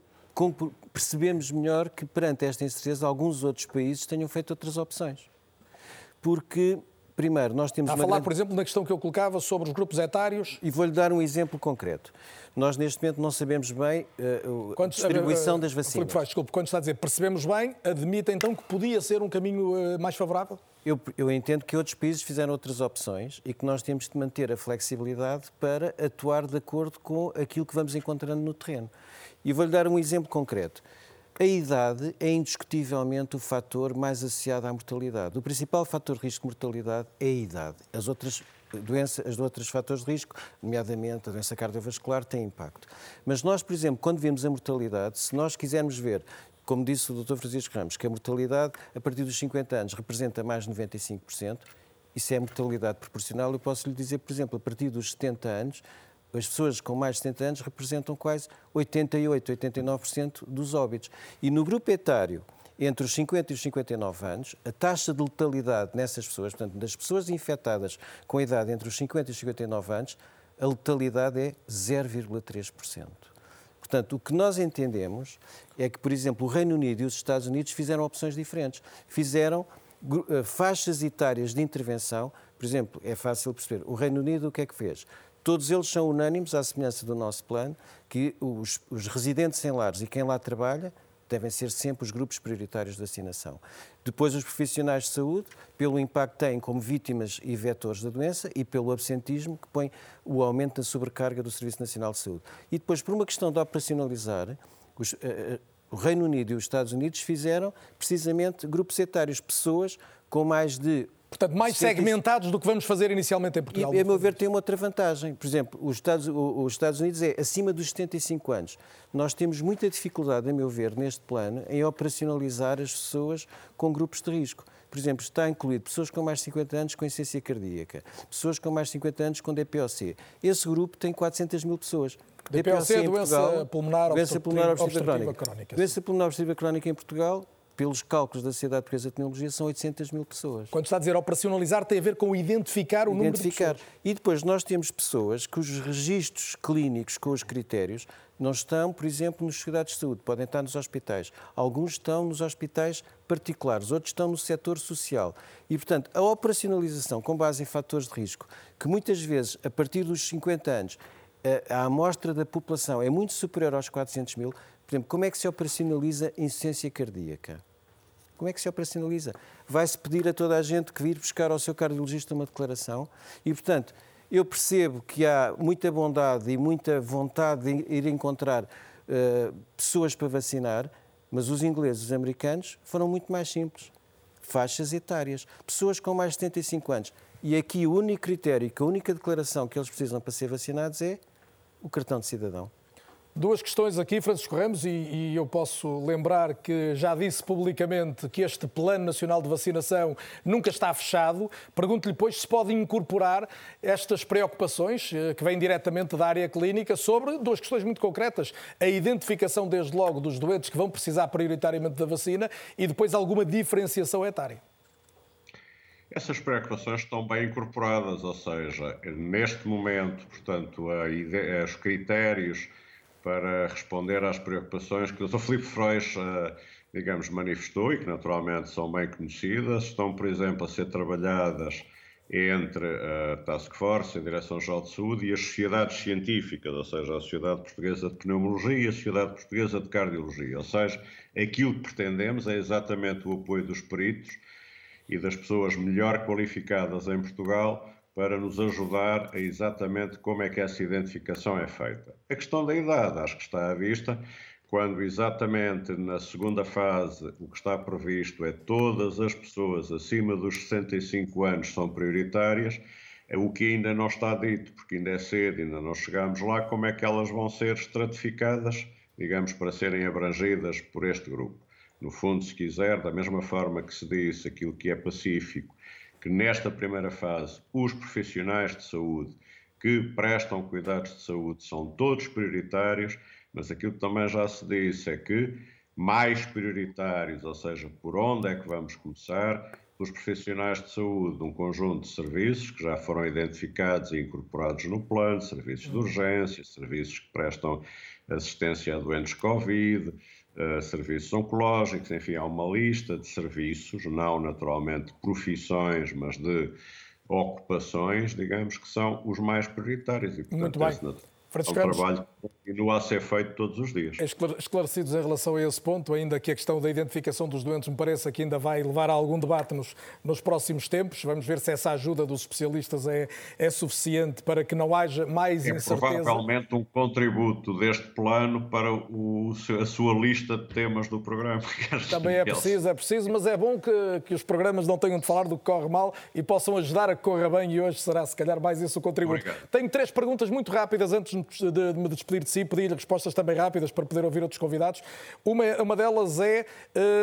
percebemos melhor que, perante esta incerteza, alguns outros países tenham feito outras opções. Porque Primeiro, nós temos. Está a falar, grande... por exemplo, na questão que eu colocava sobre os grupos etários. E vou-lhe dar um exemplo concreto. Nós, neste momento, não sabemos bem uh, a distribuição uh, das vacinas. Filipe Faz, desculpe, quando está a dizer percebemos bem, admite então que podia ser um caminho uh, mais favorável? Eu, eu, entendo que outros países fizeram outras opções e que nós temos de manter a flexibilidade para atuar de acordo com aquilo que vamos encontrando no terreno. E vou-lhe dar um exemplo concreto. A idade é indiscutivelmente o fator mais associado à mortalidade. O principal fator de risco de mortalidade é a idade. As outras doenças, os outros fatores de risco, nomeadamente a doença cardiovascular, têm impacto. Mas nós, por exemplo, quando vemos a mortalidade, se nós quisermos ver como disse o Dr. Francisco Ramos, que a mortalidade a partir dos 50 anos representa mais de 95%, isso é mortalidade proporcional. Eu posso lhe dizer, por exemplo, a partir dos 70 anos, as pessoas com mais de 70 anos representam quase 88, 89% dos óbitos. E no grupo etário, entre os 50 e os 59 anos, a taxa de letalidade nessas pessoas, portanto, das pessoas infectadas com idade entre os 50 e os 59 anos, a letalidade é 0,3%. Portanto, o que nós entendemos é que, por exemplo, o Reino Unido e os Estados Unidos fizeram opções diferentes. Fizeram eh, faixas etárias de intervenção. Por exemplo, é fácil perceber. O Reino Unido o que é que fez? Todos eles são unânimes, à semelhança do nosso plano, que os, os residentes em lares e quem lá trabalha devem ser sempre os grupos prioritários de vacinação. Depois, os profissionais de saúde, pelo impacto que têm como vítimas e vetores da doença e pelo absentismo que põe o aumento da sobrecarga do Serviço Nacional de Saúde. E depois, por uma questão de operacionalizar, os, uh, o Reino Unido e os Estados Unidos fizeram precisamente grupos etários, pessoas com mais de Portanto, mais segmentados do que vamos fazer inicialmente em Portugal. E, a meu ver, tem uma outra vantagem. Por exemplo, os Estados, os Estados Unidos é acima dos 75 anos. Nós temos muita dificuldade, a meu ver, neste plano, em operacionalizar as pessoas com grupos de risco. Por exemplo, está incluído pessoas com mais de 50 anos com insuficiência cardíaca, pessoas com mais de 50 anos com DPOC. Esse grupo tem 400 mil pessoas. DPOC, DPOC é doença Portugal, pulmonar, doença pulmonar obstrutiva crónica. crónica. Doença pulmonar obstrutiva crónica em Portugal pelos cálculos da Sociedade Portuguesa de Tecnologia, são 800 mil pessoas. Quando está a dizer operacionalizar, tem a ver com identificar o identificar. número de pessoas. E depois nós temos pessoas cujos registros clínicos com os critérios não estão, por exemplo, nos sociedades de saúde, podem estar nos hospitais. Alguns estão nos hospitais particulares, outros estão no setor social. E, portanto, a operacionalização com base em fatores de risco, que muitas vezes, a partir dos 50 anos, a amostra da população é muito superior aos 400 mil, por exemplo, como é que se operacionaliza insuficiência cardíaca? Como é que se operacionaliza? Vai-se pedir a toda a gente que vir buscar ao seu cardiologista uma declaração e, portanto, eu percebo que há muita bondade e muita vontade de ir encontrar uh, pessoas para vacinar, mas os ingleses os americanos foram muito mais simples. Faixas etárias, pessoas com mais de 75 anos. E aqui o único critério, que a única declaração que eles precisam para ser vacinados é o cartão de cidadão. Duas questões aqui, Francisco Ramos, e, e, eu posso lembrar que já disse publicamente que este Plano Nacional de Vacinação nunca está fechado. Pergunto-lhe, pois, se pode incorporar estas preocupações eh, que vêm diretamente da área clínica sobre duas questões muito concretas. A identificação, desde logo, dos doentes que vão precisar prioritariamente da vacina e depois alguma diferenciação etária. Essas preocupações estão bem incorporadas, ou seja, neste momento, portanto, os critérios para responder às preocupações que o Dr. Filipe Freud, eh, digamos, manifestou e que naturalmente são bem conhecidas. Estão, por exemplo, a ser trabalhadas entre a Task Force, a Direção-Geral de Saúde e as sociedades científicas, ou seja, a Sociedade Portuguesa de Pneumologia e a Sociedade Portuguesa de Cardiologia. Ou seja, aquilo que pretendemos é exatamente o apoio dos peritos e das pessoas melhor qualificadas em Portugal para nos ajudar a exatamente como é que essa identificação é feita. A questão da idade, acho que está à vista, quando exatamente na segunda fase o que está previsto é todas as pessoas acima dos 65 anos são prioritárias, é o que ainda não está dito, porque ainda é cedo, ainda não chegamos lá, como é que elas vão ser estratificadas, digamos, para serem abrangidas por este grupo. No fundo, se quiser, da mesma forma que se disse aquilo que é pacífico que nesta primeira fase os profissionais de saúde que prestam cuidados de saúde são todos prioritários, mas aquilo que também já se disse é que mais prioritários, ou seja, por onde é que vamos começar, os profissionais de saúde, um conjunto de serviços que já foram identificados e incorporados no plano, serviços de urgência, serviços que prestam assistência a doentes Covid, uh, serviços oncológicos, enfim, há uma lista de serviços, não naturalmente profissões, mas de ocupações, digamos, que são os mais prioritários. E, portanto, Muito bem. Francisco é um trabalho que continua a ser feito todos os dias. Esclarecidos em relação a esse ponto, ainda que a questão da identificação dos doentes me parece que ainda vai levar a algum debate nos, nos próximos tempos. Vamos ver se essa ajuda dos especialistas é, é suficiente para que não haja mais é incerteza. É provavelmente um contributo deste plano para o, a sua lista de temas do programa. Também é preciso, é preciso, mas é bom que, que os programas não tenham de falar do que corre mal e possam ajudar a que corra bem e hoje será se calhar mais esse o contributo. Obrigado. Tenho três perguntas muito rápidas antes de, me despedir de si, pedir respostas também rápidas para poder ouvir outros convidados. Uma, uma delas é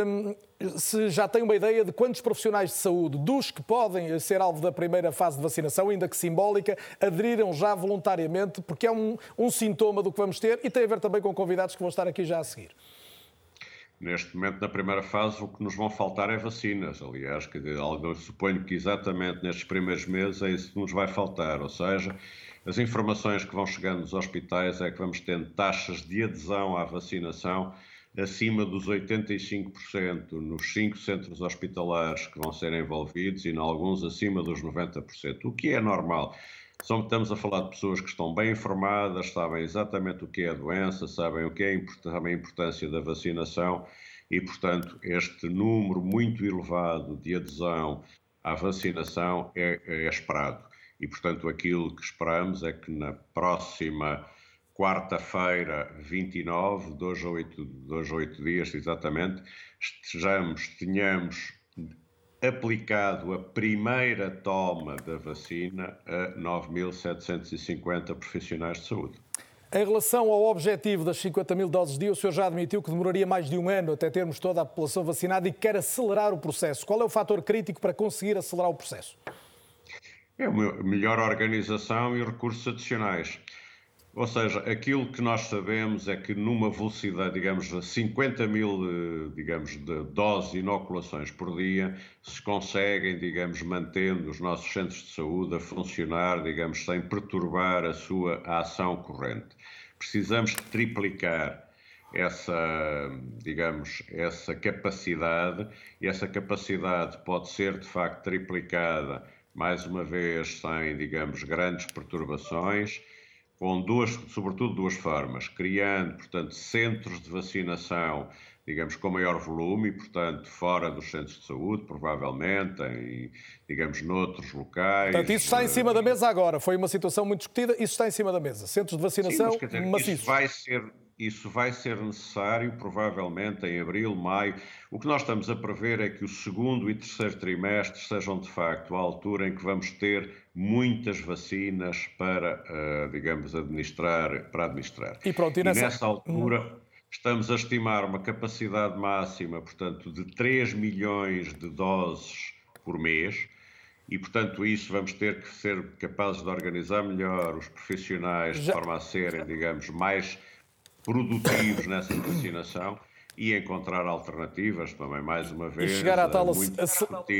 hum, se já tem uma ideia de quantos profissionais de saúde, dos que podem ser alvo da primeira fase de vacinação, ainda que simbólica, aderiram já voluntariamente, porque é um, um sintoma do que vamos ter e tem a ver também com convidados que vão estar aqui já a seguir. Neste momento, na primeira fase, o que nos vão faltar é vacinas. Aliás, que, eu suponho que exatamente nestes primeiros meses é isso que nos vai faltar. Ou seja, as informações que vão chegando dos hospitais é que vamos tendo taxas de adesão à vacinação acima dos 85% nos cinco centros hospitalares que vão ser envolvidos e, em alguns, acima dos 90%, o que é normal. Só estamos a falar de pessoas que estão bem informadas, sabem exatamente o que é a doença, sabem o que é a importância da vacinação e, portanto, este número muito elevado de adesão à vacinação é, é esperado. E, portanto, aquilo que esperamos é que na próxima quarta-feira, 29, dois ou oito, oito dias exatamente, estejamos, tenhamos aplicado a primeira toma da vacina a 9.750 profissionais de saúde. Em relação ao objetivo das 50 mil doses dia, o senhor já admitiu que demoraria mais de um ano até termos toda a população vacinada e quer acelerar o processo. Qual é o fator crítico para conseguir acelerar o processo? É uma melhor organização e recursos adicionais. Ou seja, aquilo que nós sabemos é que numa velocidade, digamos, de 50 mil, eh, digamos, de doses de inoculações por dia, se conseguem, digamos, mantendo os nossos centros de saúde a funcionar, digamos, sem perturbar a sua ação corrente. Precisamos triplicar essa, digamos, essa capacidade e essa capacidade pode ser, de facto, triplicada, mais uma vez, sem, digamos, grandes perturbações, com duas, sobretudo duas formas, criando, portanto, centros de vacinação, digamos, com maior volume e, portanto, fora dos centros de saúde, provavelmente, em, digamos, noutros locais. Portanto, isso está em cima da mesa agora. Foi uma situação muito discutida, isso está em cima da mesa. Centros de vacinação Sim, mas, dizer, maciços. Isso vai ser isso vai ser necessário, provavelmente em abril, maio. O que nós estamos a prever é que o segundo e terceiro trimestre sejam, de facto, a altura em que vamos ter muitas vacinas para, uh, digamos, administrar, para administrar. E, pronto, e, nessa... e nessa altura estamos a estimar uma capacidade máxima, portanto, de 3 milhões de doses por mês. E, portanto, isso vamos ter que ser capazes de organizar melhor os profissionais Já... de forma a serem, digamos, mais produtivos nessa vacinação e encontrar alternativas também, mais uma vez. E chegar à tal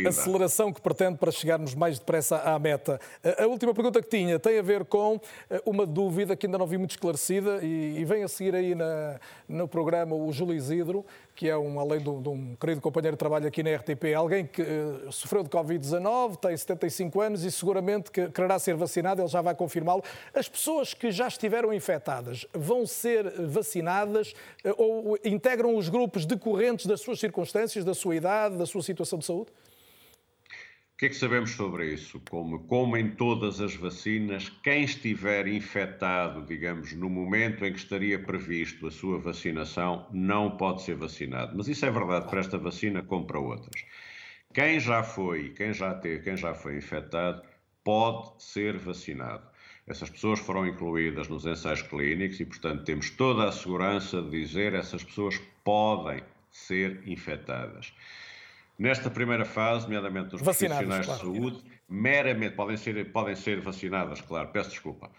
aceleração que pretende para chegarmos mais depressa à meta. A última pergunta que tinha tem a ver com eh, uma dúvida que ainda não vi muito esclarecida e, vem a seguir aí na, no programa o Júlio Isidro, que é um, além de um, de um, querido companheiro de trabalho aqui na RTP, alguém que uh, sofreu de Covid-19, tem 75 anos e seguramente que quererá ser vacinado, ele já vai confirmá-lo. As pessoas que já estiveram infectadas vão ser vacinadas uh, ou integram os grupos decorrentes das suas circunstâncias, da sua idade, da sua situação de saúde? Que é que sabemos sobre isso? Como, como em todas as vacinas, quem estiver infectado, digamos, no momento em que estaria previsto a sua vacinação, não pode ser vacinado. Mas isso é verdade para esta vacina como para outras. Quem já foi, quem já teve, quem já foi infectado, pode ser vacinado. Essas pessoas foram incluídas nos ensaios clínicos e, portanto, temos toda a segurança de dizer essas pessoas podem ser infectadas. Nesta primeira fase, nomeadamente os profissionais claro. de saúde, meramente podem ser, podem ser vacinadas, claro, peço desculpa.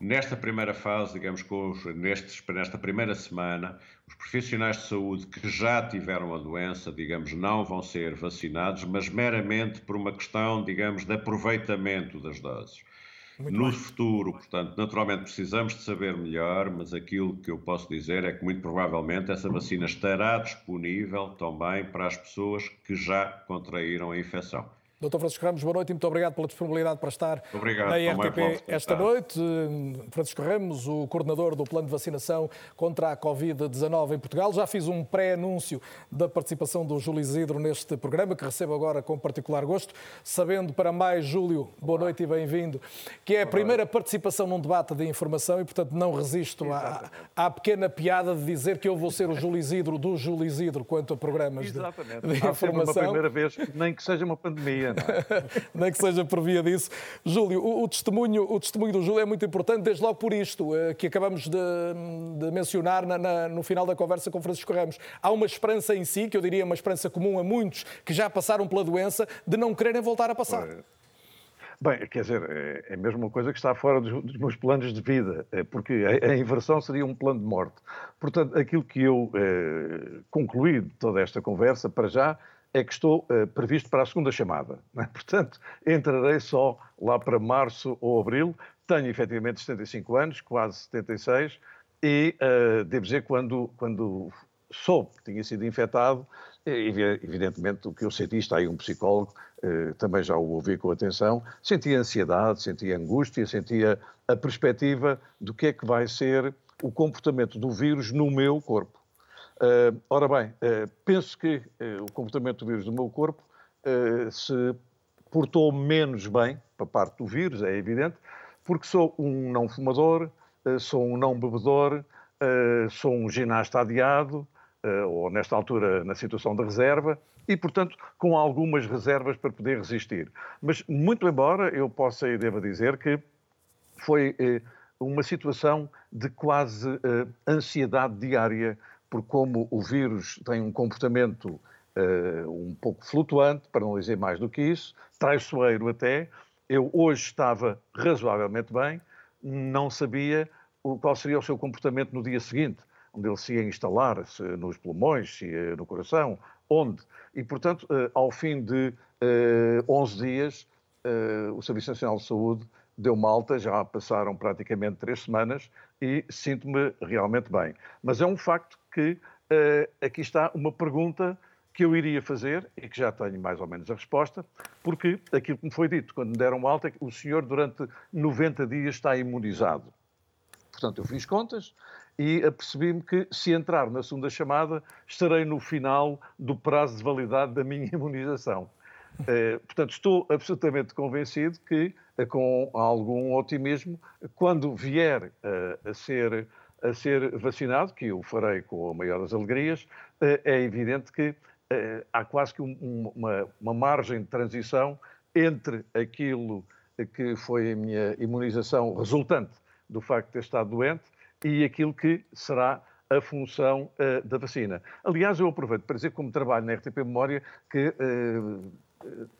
Nesta primeira fase, digamos que hoje, nestes, nesta primeira semana, os profissionais de saúde que já tiveram a doença, digamos, não vão ser vacinados, mas meramente por uma questão, digamos, de aproveitamento das doses. Muito no bem. futuro, portanto, naturalmente precisamos de saber melhor, mas aquilo que eu posso dizer é que muito provavelmente essa vacina estará disponível também para as pessoas que já contraíram a infecção. Doutor Francisco Ramos, boa noite e muito obrigado pela disponibilidade para estar obrigado, na RTP esta noite. Francisco Ramos, o coordenador do plano de vacinação contra a Covid-19 em Portugal. Já fiz um pré-anúncio da participação do Júlio Isidro neste programa, que recebo agora com particular gosto, sabendo para mais, Júlio, boa noite e bem-vindo, que é a primeira participação num debate de informação e, portanto, não resisto à, à, pequena piada de dizer que eu vou ser o Júlio Isidro do Júlio Isidro quanto a programas de, de informação. Uma primeira vez, nem que seja uma pandemia. Não é? que seja por via disso. Júlio, o, o, testemunho, o testemunho do Júlio é muito importante, desde logo por isto uh, que acabamos de, de mencionar na, na, no final da conversa com Francisco Ramos. Há uma esperança em si, que eu diria uma esperança comum a muitos que já passaram pela doença, de não quererem voltar a passar. Bem, quer dizer, é, é mesmo uma coisa que está fora dos, dos meus planos de vida, é porque a, a, inversão seria um plano de morte. Portanto, aquilo que eu eh, concluí de toda esta conversa, para já, é que estou uh, previsto para a segunda chamada. É? Portanto, entrarei só lá para março ou abril. Tenho efetivamente 75 anos, quase 76, e uh, devo dizer, quando, quando soube que tinha sido infectado, evidentemente o que eu senti, está aí um psicólogo, uh, também já o ouvi com atenção, sentia ansiedade, sentia angústia, sentia a perspectiva do que é que vai ser o comportamento do vírus no meu corpo. Uh, ora bem, uh, penso que uh, o comportamento do vírus no meu corpo se portou menos bem para parte do vírus, é evidente, porque sou um não fumador, sou um não bebedor, sou um ginasta adiado, ou nesta altura na situação de reserva, e, portanto, com algumas reservas para poder resistir. Mas, muito embora eu possa e deva dizer que foi uma situação de quase ansiedade diária por como o vírus tem um comportamento uh, um pouco flutuante, para não dizer mais do que isso, traiçoeiro até. Eu hoje estava razoavelmente bem, não sabia qual seria o seu comportamento no dia seguinte, onde ele se ia instalar, se nos pulmões, se no coração, onde. E, portanto, ao fim de 11 dias, o Serviço Nacional de Saúde deu-me alta, já passaram praticamente três semanas e sinto-me realmente bem. Mas é um facto que aqui está uma pergunta que eu iria fazer e que já tenho mais ou menos a resposta, porque aquilo que me foi dito quando me deram alta é que o senhor durante 90 dias está imunizado. Portanto, eu fiz contas e apercebi-me que se entrar na segunda chamada estarei no final do prazo de validade da minha imunização. Eh, portanto, estou absolutamente convencido que, eh, com algum otimismo, quando vier eh, a ser a ser vacinado, que eu farei com a maior das alegrias, é evidente que eh, há quase que um, uma, uma margem de transição entre aquilo que foi a minha imunização resultante do facto de ter estado doente e aquilo que será a função uh, da vacina. Aliás, eu aproveito para dizer, como trabalho na RTP Memória, que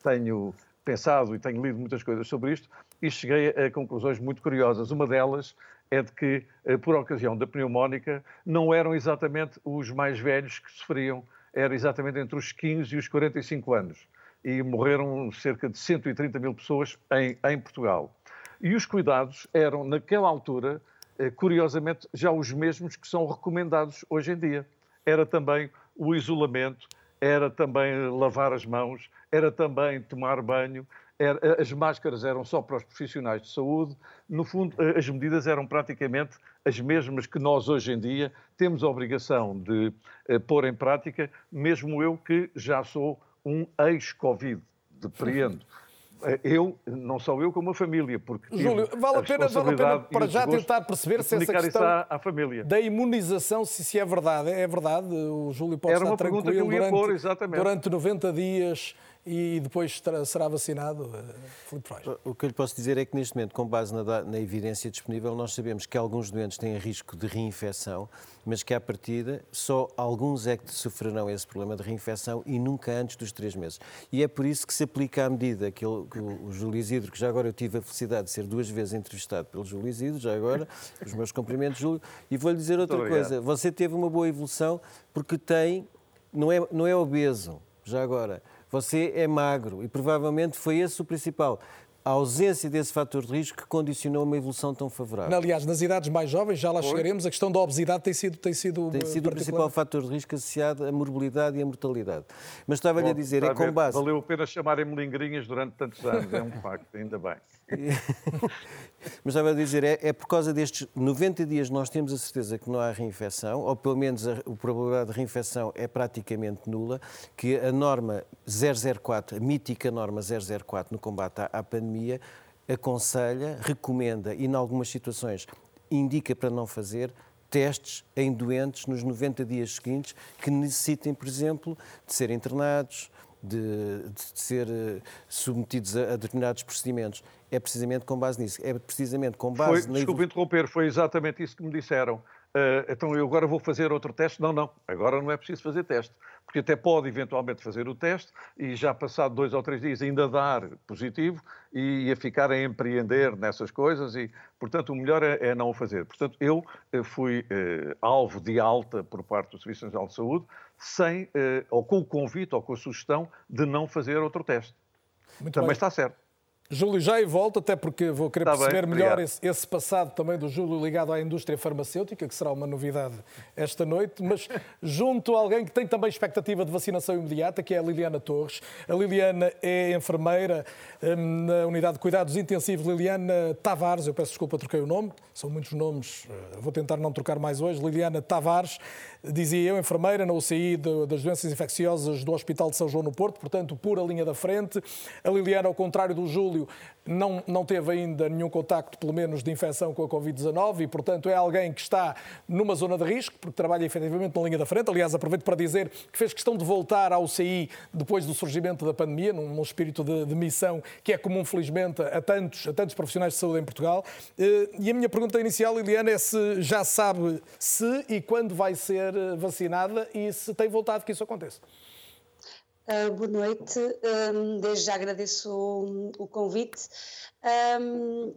tenho pensado e tenho lido muitas coisas sobre isto e cheguei a conclusões muito curiosas. Uma delas é de que, uh, por ocasião da pneumónica, não eram exatamente os mais velhos que sofriam era exatamente entre os 15 e os 45 anos. E morreram cerca de 130 mil pessoas em, em Portugal. E os cuidados eram, naquela altura, eh, curiosamente, já os mesmos que são recomendados hoje em dia. Era também o isolamento, era também lavar as mãos, era também tomar banho, era, as máscaras eram só para os profissionais de saúde. No fundo, eh, as medidas eram praticamente as mesmas que nós hoje em dia temos a obrigação de uh, pôr em prática, mesmo eu que já sou um ex-Covid, depreendo. Eh, eu, não só eu, como a família, porque. Júlio, vale a pena, vale a pena para já tentar perceber se essa questão à, à família. da imunização, se, se é verdade. É verdade, o Júlio pode Era estar tranquilo durante, pôr, durante 90 dias e depois será vacinado, eh, Filipe. O que eu lhe posso dizer é que neste momento, com base na, na, evidência disponível, nós sabemos que alguns doentes têm risco de reinfecção, mas que à partida só alguns é que sofrerão esse problema de reinfecção e nunca antes dos três meses. E é por isso que se aplica a medida que, ele, que o Júlio Isidro, que já agora eu tive a felicidade de ser duas vezes entrevistado pelo Júlio Isidro, já agora, os meus cumprimentos, Júlio, e vou-lhe dizer outra coisa. Você teve uma boa evolução porque tem, não é, não é obeso, já agora. Você é magro e provavelmente foi esse o principal a ausência desse fator de risco que condicionou uma evolução tão favorável. Aliás, nas idades mais jovens, já lá chegaremos, a questão da obesidade tem sido Tem sido, tem sido o principal fator de risco associado à morbilidade e à mortalidade. Mas estava-lhe a dizer, é com base... Valeu a pena chamarem-me lingrinhas durante tantos anos, é um facto, ainda bem. Mas estava a dizer, é, é, por causa destes 90 dias nós temos a certeza que não há reinfecção, ou pelo menos a, a probabilidade de reinfecção é praticamente nula, que a norma 004, a mítica norma 004 no combate à, à pandemia, aconselha, recomenda e, em algumas situações, indica para não fazer testes em doentes nos 90 dias seguintes que necessitem, por exemplo, de ser internados, de, de ser eh, submetidos a, a, determinados procedimentos. É precisamente com base nisso. É precisamente com base foi, na... Desculpe interromper, foi exatamente isso que me disseram. Uh, então eu agora vou fazer outro teste? Não, não, agora não é preciso fazer teste, porque até pode eventualmente fazer o teste e já passado dois ou três dias ainda dar positivo e a ficar a empreender nessas coisas e, portanto, o melhor é, é não o fazer. Portanto, eu eh, fui uh, alvo de alta por parte do Serviço Nacional de Saúde, sem, uh, ou com o convite ou com a sugestão de não fazer outro teste. Muito Também bem. está certo. Júlio, já e volto, até porque vou querer Está perceber bem, melhor esse, esse, passado também do Júlio ligado à indústria farmacêutica, que será uma novidade esta noite, mas junto a alguém que tem também expectativa de vacinação imediata, que é a Liliana Torres. A Liliana é enfermeira hum, na Unidade de Cuidados Intensivos Liliana Tavares, eu peço desculpa, troquei o nome, são muitos nomes, eh, vou tentar não trocar mais hoje. Liliana Tavares, dizia eu, enfermeira na UCI das doenças infecciosas do Hospital de São João no Porto, portanto, pura linha da frente. A Liliana, ao contrário do Júlio, não, não teve ainda nenhum contacto, pelo menos, de infecção com a Covid-19 e, portanto, é alguém que está numa zona de risco, porque trabalha efetivamente na linha da frente. Aliás, aproveito para dizer que fez questão de voltar à UCI depois do surgimento da pandemia, num, num espírito de, de, missão que é comum, felizmente, a tantos, a tantos profissionais de saúde em Portugal. Eh, e a minha pergunta inicial, Liliana, é se já sabe se e quando vai ser vacinada e se tem vontade que isso aconteça. Uh, boa noite, um, desde já agradeço o, o convite. Um,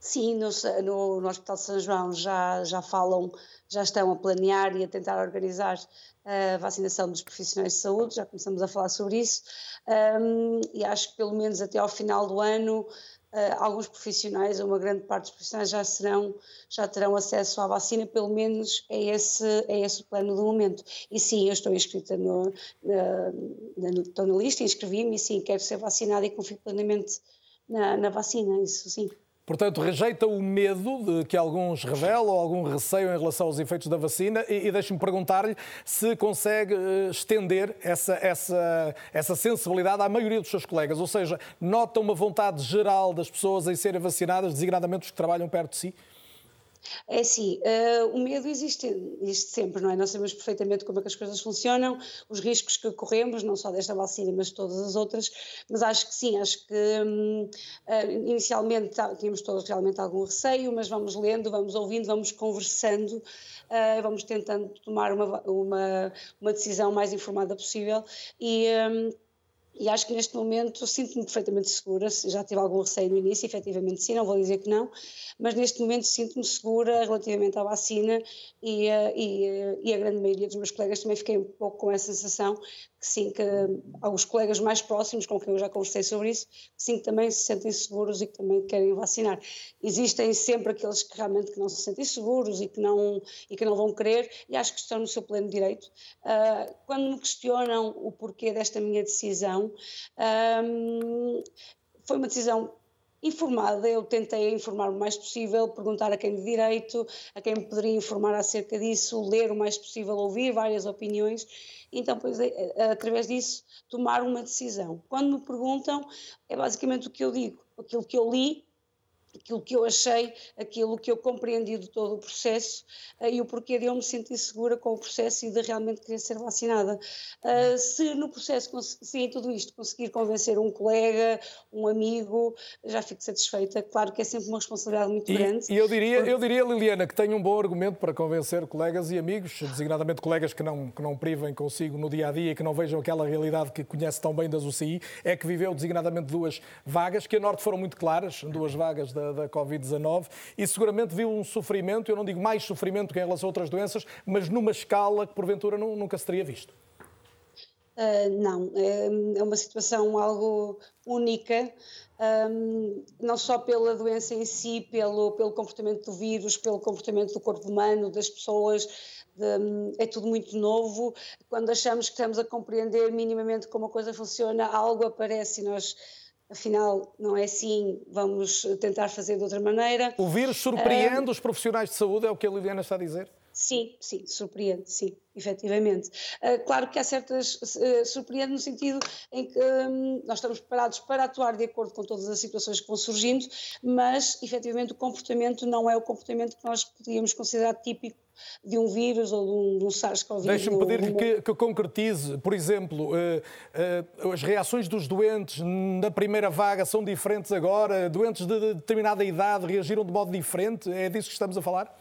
Sim, no, no, no, Hospital de São João já, já falam, já estão a planear e a tentar organizar a vacinação dos profissionais de saúde, já começamos a falar sobre isso, um, e acho que pelo menos até ao final do ano alguns profissionais, ou uma grande parte dos profissionais já serão, já terão acesso à vacina, pelo menos é esse, é esse o plano do momento. E sim, eu estou inscrita no, na, na, estou na lista, inscrevi-me e sim, quero ser vacinada e confio plenamente na, na vacina, isso sim. Portanto, rejeita o medo de que alguns revelam, ou algum receio em relação aos efeitos da vacina e, e deixe-me perguntar-lhe se consegue uh, estender essa, essa, essa sensibilidade à maioria dos seus colegas, ou seja, nota uma vontade geral das pessoas em serem vacinadas, designadamente os que trabalham perto de si? É assim, uh, o medo existe, existe sempre, não é? Nós sabemos perfeitamente como é que as coisas funcionam, os riscos que corremos, não só desta vacina, mas de todas as outras, mas acho que sim, acho que um, uh, eh, inicialmente tá, tínhamos todos realmente algum receio, mas vamos lendo, vamos ouvindo, vamos conversando, uh, vamos tentando tomar uma, uma, uma decisão mais informada possível e... Um, e acho que neste momento sinto-me perfeitamente segura. Já tive algum receio no início, efetivamente sim, não vou dizer que não, mas neste momento sinto-me segura relativamente à vacina e, eh, e, eh, e, a grande maioria dos meus colegas também fiquei um pouco com essa sensação que sim, que alguns colegas mais próximos com quem eu já conversei sobre isso, sim, que também se sentem seguros e que também querem vacinar. Existem sempre aqueles que realmente que não se sentem seguros e que não, e que não vão querer e acho que estão no seu pleno direito. Uh, quando me questionam o porquê desta minha decisão, um, foi uma decisão informada, eu tentei informar o mais possível, perguntar a quem de direito, a quem me poderia informar acerca disso, ler o mais possível, ouvir várias opiniões, então, pois, é, é, através disso, tomar uma decisão. Quando me perguntam, é basicamente o que eu digo, aquilo que eu li, aquilo que eu achei, aquilo que eu compreendi de todo o processo uh, e o porquê de eu me sentir segura com o processo e de realmente querer ser vacinada. Uh, se no processo, se em tudo isto conseguir convencer um colega, um amigo, já fico satisfeita. Claro que é sempre uma responsabilidade muito e, grande. E eu diria, porque... eu diria, Liliana, que tenho um bom argumento para convencer colegas e amigos, designadamente colegas que não, que não privem consigo no dia a dia e que não vejam aquela realidade que conhece tão bem das UCI, é que viveu designadamente duas vagas, que a Norte foram muito claras, duas vagas da, da Covid-19 e seguramente viu um sofrimento, eu não digo mais sofrimento que em relação a outras doenças, mas numa escala que porventura nunca se teria visto. Uh, não, é, é, uma situação algo única, um, não só pela doença em si, pelo, pelo comportamento do vírus, pelo comportamento do corpo humano, das pessoas, de, é tudo muito novo. Quando achamos que estamos a compreender minimamente como a coisa funciona, algo aparece e nós afinal não é assim, vamos tentar fazer de outra maneira. O vírus surpreende uh, os profissionais de saúde, é o que a Liliana está a dizer? Sim, sim, surpreende, sim, efetivamente. Uh, claro que há certas. Uh, surpreende no sentido em que um, nós estamos preparados para atuar de acordo com todas as situações que vão surgindo, mas efetivamente o comportamento não é o comportamento que nós podíamos considerar típico de um vírus ou de um, um SARS-CoV. Deixe-me pedir-lhe que, que, concretize, por exemplo, uh, uh, as reações dos doentes na primeira vaga são diferentes agora? Doentes de determinada idade reagiram de modo diferente? É disso que estamos a falar?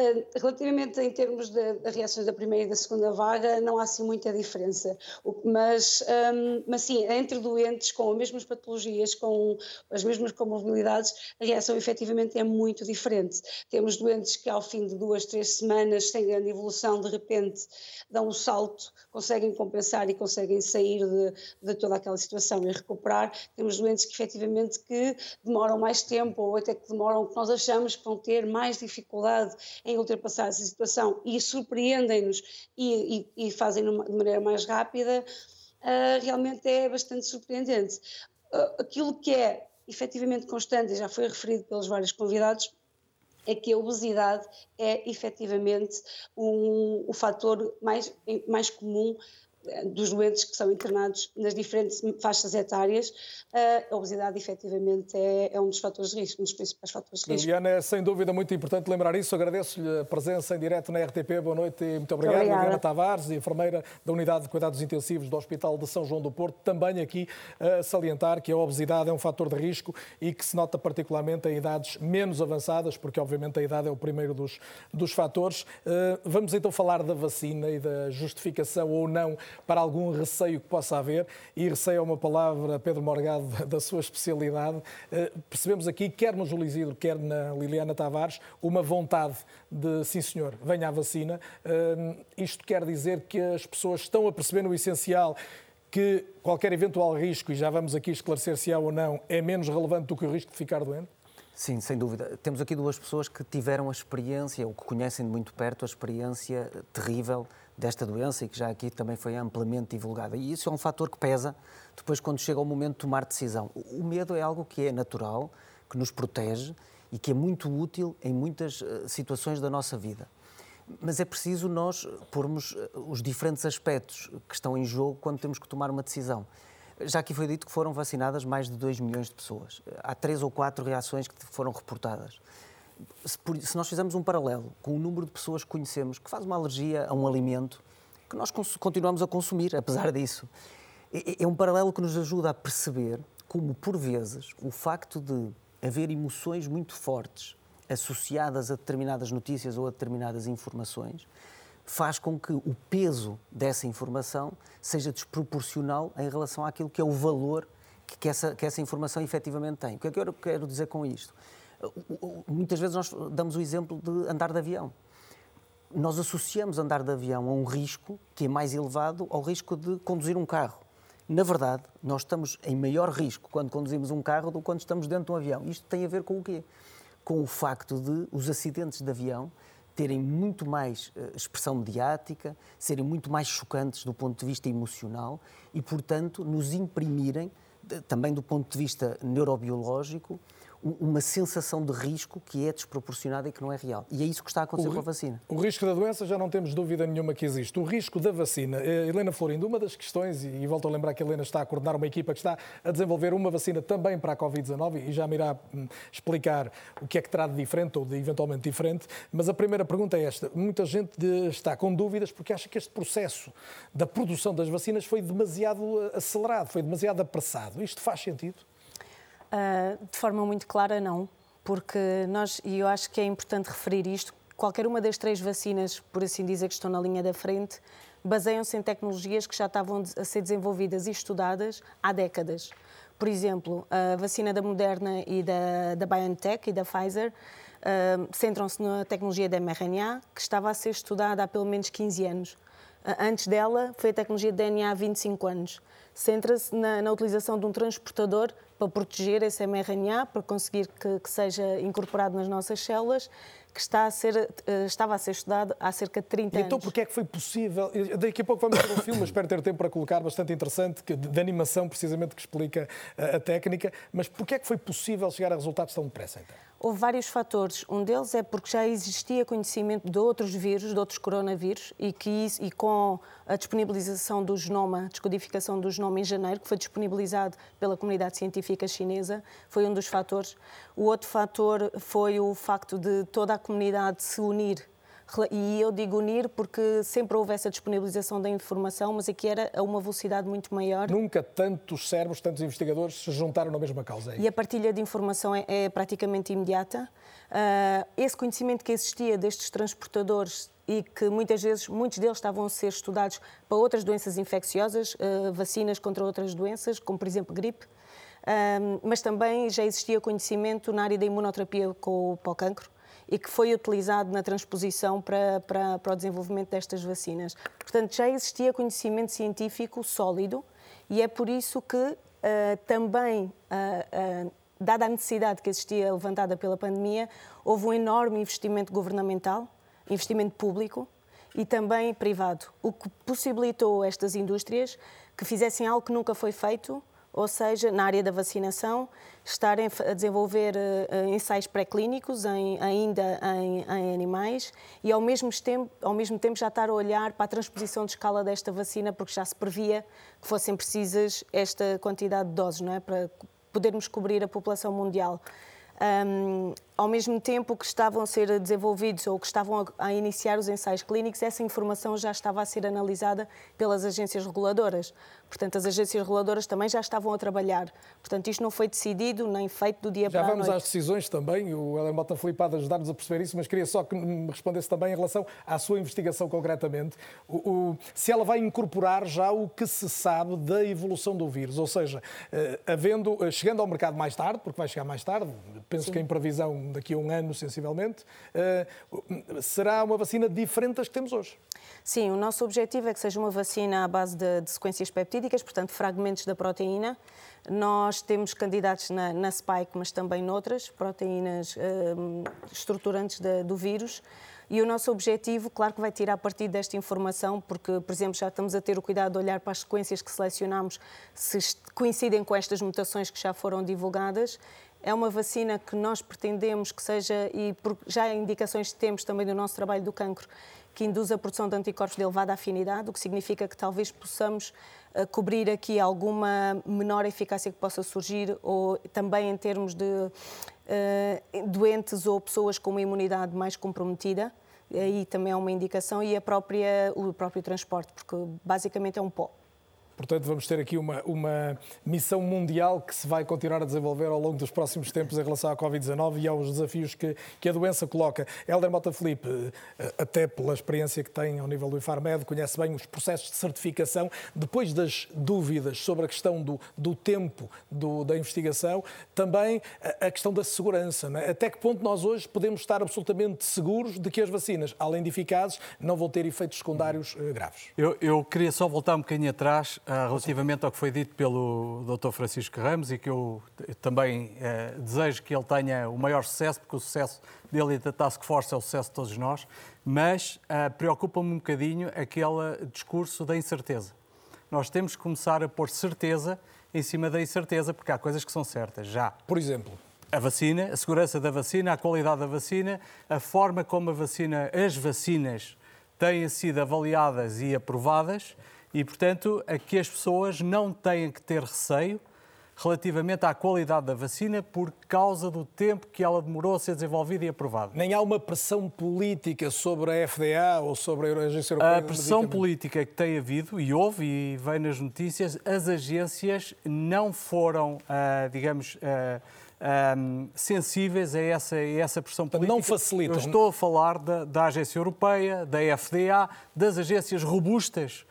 Eh, relativamente em termos de, de, reações da primeira e da segunda vaga, não há assim muita diferença. Mas, um, mas sim, entre doentes com as mesmas patologias, com as mesmas comorbilidades, a reação efetivamente é muito diferente. Temos doentes que ao fim de duas, três semanas, sem grande evolução, de repente dão um salto, conseguem compensar e conseguem sair de, de toda aquela situação e recuperar. Temos doentes que efetivamente que demoram mais tempo ou até que demoram, que nós achamos que vão ter mais dificuldade em ultrapassar essa situação e surpreendem-nos e, e, e fazem de maneira mais rápida, uh, realmente é bastante surpreendente. Uh, aquilo que é efetivamente constante, e já foi referido pelos vários convidados, é que a obesidade é efetivamente um, o fator mais, mais comum dos doentes que são internados nas diferentes faixas etárias, a obesidade efetivamente é, é, um dos fatores de risco, um dos principais fatores de risco. Liliana, é sem dúvida muito importante lembrar isso. Agradeço-lhe a presença em direto na RTP. Boa noite e muito obrigado. Obrigada. Liliana Tavares, enfermeira da Unidade de Cuidados Intensivos do Hospital de São João do Porto, também aqui a salientar que a obesidade é um fator de risco e que se nota particularmente em idades menos avançadas, porque obviamente a idade é o primeiro dos, dos fatores. Eh, vamos então falar da vacina e da justificação ou não para algum receio que possa haver, e receio é uma palavra, Pedro Morgado, da sua especialidade. Eh, percebemos aqui, quer no Júlio Isidro, quer na Liliana Tavares, uma vontade de, sim senhor, venha a vacina. Eh, isto quer dizer que as pessoas estão a perceber no essencial que qualquer eventual risco, e já vamos aqui esclarecer se há ou não, é menos relevante do que o risco de ficar doente? Sim, sem dúvida. Temos aqui duas pessoas que tiveram a experiência, ou que conhecem de muito perto a experiência terrível desta doença e que já aqui também foi amplamente divulgada. E isso é um fator que pesa depois quando chega o momento de tomar decisão. O medo é algo que é natural, que nos protege e que é muito útil em muitas eh, situações da nossa vida. Mas é preciso nós pormos eh, os diferentes aspectos que estão em jogo quando temos que tomar uma decisão. Já aqui foi dito que foram vacinadas mais de 2 milhões de pessoas. Há três ou quatro reações que foram reportadas. Se nós fizermos um paralelo com o número de pessoas que conhecemos que faz uma alergia a um alimento que nós continuamos a consumir, apesar disso, é, é um paralelo que nos ajuda a perceber como, por vezes, o facto de haver emoções muito fortes associadas a determinadas notícias ou a determinadas informações faz com que o peso dessa informação seja desproporcional em relação àquilo que é o valor que essa, que essa informação efetivamente tem. O que é que eu quero dizer com isto? Muitas vezes nós damos o exemplo de andar de avião. Nós associamos andar de avião a um risco que é mais elevado ao risco de conduzir um carro. Na verdade, nós estamos em maior risco quando conduzimos um carro do que quando estamos dentro de um avião. Isto tem a ver com o quê? Com o facto de os acidentes de avião terem muito mais uh, expressão mediática, serem muito mais chocantes do ponto de vista emocional e, portanto, nos imprimirem, também do ponto de vista neurobiológico, uma sensação de risco que é desproporcionada e que não é real. E é isso que está a acontecer o, com a vacina. O risco da doença já não temos dúvida nenhuma que existe. O risco da vacina, eh, Helena Florindo, uma das questões, e volto a lembrar que a Helena está a coordenar uma equipa que está a desenvolver uma vacina também para a Covid-19 e já me irá hum, explicar o que é que terá de diferente ou de eventualmente diferente, mas a primeira pergunta é esta. Muita gente está com dúvidas porque acha que este processo da produção das vacinas foi demasiado eh, acelerado, foi demasiado apressado. Isto faz sentido? Uh, de forma muito clara, não, porque nós, e eu acho que é importante referir isto, qualquer uma das três vacinas, por assim dizer, que estão na linha da frente, baseiam-se em tecnologias que já estavam a ser desenvolvidas e estudadas há décadas. Por exemplo, a vacina da Moderna e da, da BioNTech e da Pfizer uh, centram-se na tecnologia da mRNA, que estava a ser estudada há pelo menos 15 anos. Antes dela, foi a tecnologia de DNA há 25 anos. Centra-se na, na utilização de um transportador para proteger esse mRNA, para conseguir que, que seja incorporado nas nossas células que está a ser, eh, estava a ser estudado há cerca de 30 e anos. Então, porque é que foi possível? Daqui a pouco vamos ver um filme, espero ter tempo para colocar, bastante interessante, de, de animação, precisamente, que explica a, a técnica. Mas porque é que foi possível chegar a resultados tão depressa, então? Houve vários fatores. Um deles é porque já existia conhecimento de outros vírus, de outros coronavírus, e que isso, e com a disponibilização do genoma, descodificação do genoma em janeiro, que foi disponibilizado pela comunidade científica chinesa, foi um dos fatores. O outro fator foi o facto de toda a comunidade se unir e eu digo unir porque sempre houve essa disponibilização da informação, mas aqui era a uma velocidade muito maior. Nunca tantos cérebros, tantos investigadores se juntaram na mesma causa. É e a partilha de informação é, é praticamente imediata. Uh, esse conhecimento que existia destes transportadores e que muitas vezes, muitos deles estavam a ser estudados para outras doenças infecciosas, uh, vacinas contra outras doenças, como por exemplo gripe, uh, mas também já existia conhecimento na área da imunoterapia com, para o cancro e que foi utilizado na transposição para, para, para o desenvolvimento destas vacinas. Portanto, já existia conhecimento científico sólido e é por isso que uh, também, uh, uh, dada a necessidade que existia levantada pela pandemia, houve um enorme investimento governamental, investimento público e também privado, o que possibilitou estas indústrias que fizessem algo que nunca foi feito ou seja, na área da vacinação, estarem a desenvolver uh, ensaios pré-clínicos ainda em, em, animais e, ao mesmo, tempo, ao mesmo tempo, já estar a olhar para a transposição de escala desta vacina, porque já se previa que fossem precisas esta quantidade de doses, não é? Para podermos cobrir a população mundial. Um, ao mesmo tempo que estavam a ser desenvolvidos ou que estavam a, iniciar os ensaios clínicos, essa informação já estava a ser analisada pelas agências reguladoras. Portanto, as agências reguladoras também já estavam a trabalhar. Portanto, isto não foi decidido nem feito do dia já para a noite. Já vamos às decisões também. O Helena Mota Filipe de ajudar-nos a perceber isso, mas queria só que me respondesse também em relação à sua investigação concretamente. O, o, se ela vai incorporar já o que se sabe da evolução do vírus, ou seja, eh, havendo, eh, chegando ao mercado mais tarde, porque vai chegar mais tarde, penso Sim. que em previsão daqui a um ano, sensivelmente, eh, será uma vacina diferente das que temos hoje. Sim, o nosso objetivo é que seja uma vacina à base de, de sequências peptídicas, portanto, fragmentos da proteína. Nós temos candidatos na, na spike, mas também noutras proteínas eh, estruturantes de, do vírus. E o nosso objetivo, claro que vai tirar partir desta informação, porque, por exemplo, já estamos a ter o cuidado de olhar para as sequências que selecionamos, se coincidem com estas mutações que já foram divulgadas é uma vacina que nós pretendemos que seja, e já há indicações que temos também do nosso trabalho do cancro, que induz a produção de anticorpos de elevada afinidade, o que significa que talvez possamos uh, cobrir aqui alguma menor eficácia que possa surgir, ou também em termos de uh, doentes ou pessoas com uma imunidade mais comprometida. Aí também é uma indicação, e a própria, o próprio transporte, porque basicamente é um pó. Portanto, vamos ter aqui uma, uma missão mundial que se vai continuar a desenvolver ao longo dos próximos tempos em relação à Covid-19 e aos desafios que, que a doença coloca. Helder Mota Felipe, eh, até pela experiência que tem ao nível do IFARMED, conhece bem os processos de certificação. Depois das dúvidas sobre a questão do, do tempo do, da investigação, também a, a questão da segurança. É? Até que ponto nós hoje podemos estar absolutamente seguros de que as vacinas, além de eficazes, não vão ter efeitos secundários uh, graves? Eu, eu queria só voltar um bocadinho atrás relativamente ao que foi dito pelo Dr. Francisco Ramos e que eu também eh, desejo que ele tenha o maior sucesso, porque o sucesso dele e da Task Force é o sucesso de todos nós, mas uh, preocupa-me um bocadinho aquele discurso da incerteza. Nós temos que começar a pôr certeza em cima da incerteza, porque há coisas que são certas já. Por exemplo? A vacina, a segurança da vacina, a qualidade da vacina, a forma como a vacina, as vacinas têm sido avaliadas e aprovadas e, portanto, a que as pessoas não têm que ter receio relativamente à qualidade da vacina por causa do tempo que ela demorou a ser desenvolvida e aprovada. Nem há uma pressão política sobre a FDA ou sobre a Agência Europeia A pressão política que tem havido, e houve, e vem nas notícias, as agências não foram, uh, digamos, uh, um, sensíveis a essa, a essa pressão política. Não facilitam. Eu estou a falar da, da Agência Europeia, da FDA, das agências robustas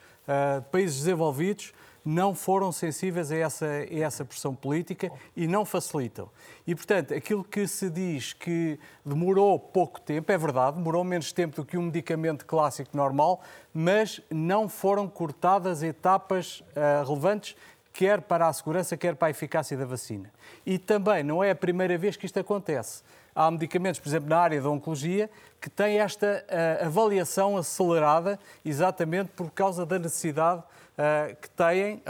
de países desenvolvidos não foram sensíveis a essa, a essa pressão política e não facilitam. E, portanto, aquilo que se diz que demorou pouco tempo, é verdade, demorou menos tempo do que um medicamento clássico normal, mas não foram cortadas etapas uh, relevantes quer para a segurança, quer para a eficácia da vacina. E também não é a primeira vez que isto acontece. Há medicamentos, por exemplo, na área da oncologia, que têm esta uh, avaliação acelerada exatamente por causa da necessidade uh, que têm,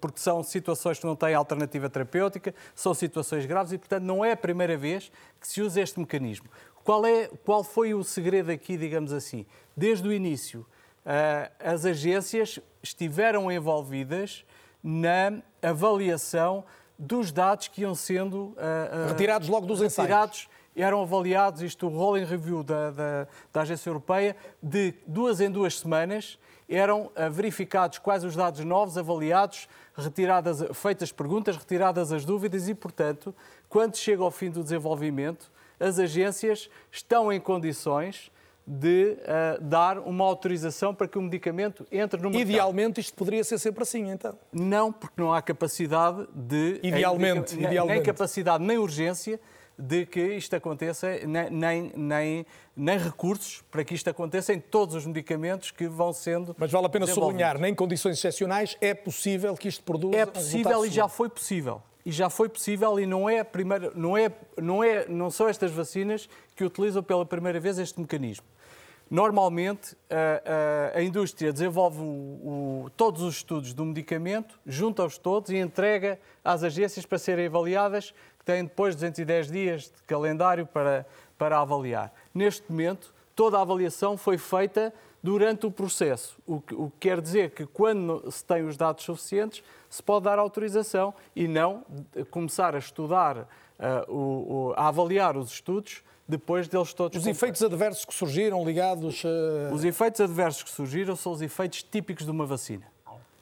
porque são situações que não têm alternativa terapêutica, são situações graves e, portanto, não é a primeira vez que se usa este mecanismo. Qual, é, qual foi o segredo aqui, digamos assim? Desde o início, uh, as agências estiveram envolvidas na avaliação dos dados que iam sendo uh, retirados logo dos retirados, ensaios. Eram avaliados, isto o rolling review da, da, da Agência Europeia, de duas em duas semanas, eram uh, verificados quais os dados novos, avaliados, retiradas, feitas perguntas, retiradas as dúvidas e, portanto, quando chega ao fim do desenvolvimento, as agências estão em condições de uh, dar uma autorização para que o medicamento entre no mercado. Idealmente isto poderia ser sempre assim, então? Não, porque não há capacidade de... Idealmente, nem, idealmente. Nem capacidade, nem urgência de que isto aconteça, nem, nem, nem, recursos para que isto aconteça em todos os medicamentos que vão sendo. Mas vale a pena sublinhar, nem condições excepcionais é possível que isto produza. É possível um e já foi possível e já foi possível e não é a primeira, não é, não é, não são estas vacinas que utilizam pela primeira vez este mecanismo. Normalmente, a, a, a indústria desenvolve o, o, todos os estudos do medicamento, junta-os todos e entrega às agências para serem avaliadas, que têm depois 210 dias de calendário para, para avaliar. Neste momento, toda a avaliação foi feita durante o processo, o que, o que quer dizer que quando se tem os dados suficientes, se pode dar autorização e não começar a estudar uh, o, a avaliar os estudos depois deles todos. Os efeitos adversos que surgiram ligados. A... Os efeitos adversos que surgiram são os efeitos típicos de uma vacina.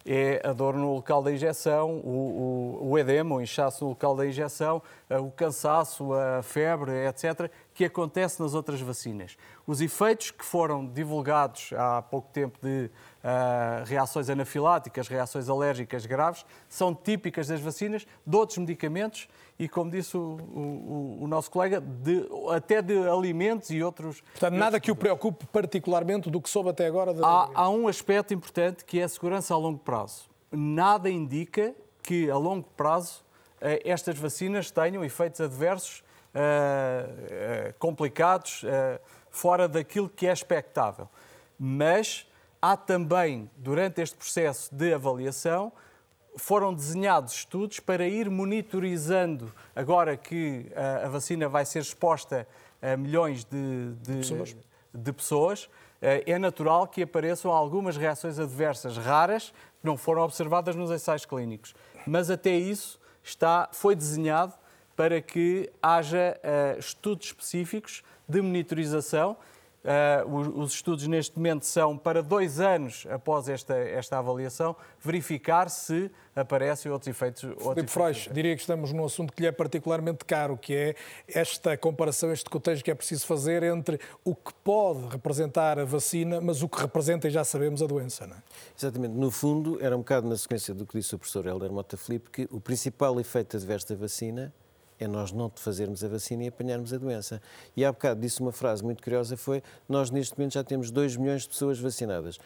É a dor no local da injeção, o, o, o edema, o inchaço no local da injeção, o cansaço, a febre, etc., que acontece nas outras vacinas. Os efeitos que foram divulgados há pouco tempo de uh, reações anafiláticas, reações alérgicas graves, são típicas das vacinas, de outros medicamentos e, como disse o, o, o nosso colega, de, até de alimentos e outros. Portanto, nada que o preocupe particularmente do que soube até agora. Da... Há, há um aspecto importante que é a segurança a longo prazo. Nada indica que a longo prazo uh, estas vacinas tenham efeitos adversos uh, complicados, uh, fora daquilo que é expectável. Mas há também, durante este processo de avaliação, foram desenhados estudos para ir monitorizando, agora que a, vacina vai ser exposta a milhões de, de pessoas, de pessoas é natural que apareçam algumas reações adversas raras que não foram observadas nos ensaios clínicos. Mas até isso está, foi desenhado para que haja uh, estudos específicos de monitorização. Uh, os, estudos neste momento são para dois anos após esta, esta avaliação, verificar se aparecem outros efeitos. Filipe Freud, diria que estamos num assunto que lhe é particularmente caro, que é esta comparação, este cotejo que é preciso fazer entre o que pode representar a vacina, mas o que representa, e já sabemos, a doença. Não é? Exatamente. No fundo, era um bocado na sequência do que disse o professor Helder Mota Filipe, que o principal efeito adverso da vacina é nós não fazermos a vacina e apanharmos a doença. E há bocado disse uma frase muito curiosa, foi nós neste momento já temos 2 milhões de pessoas vacinadas.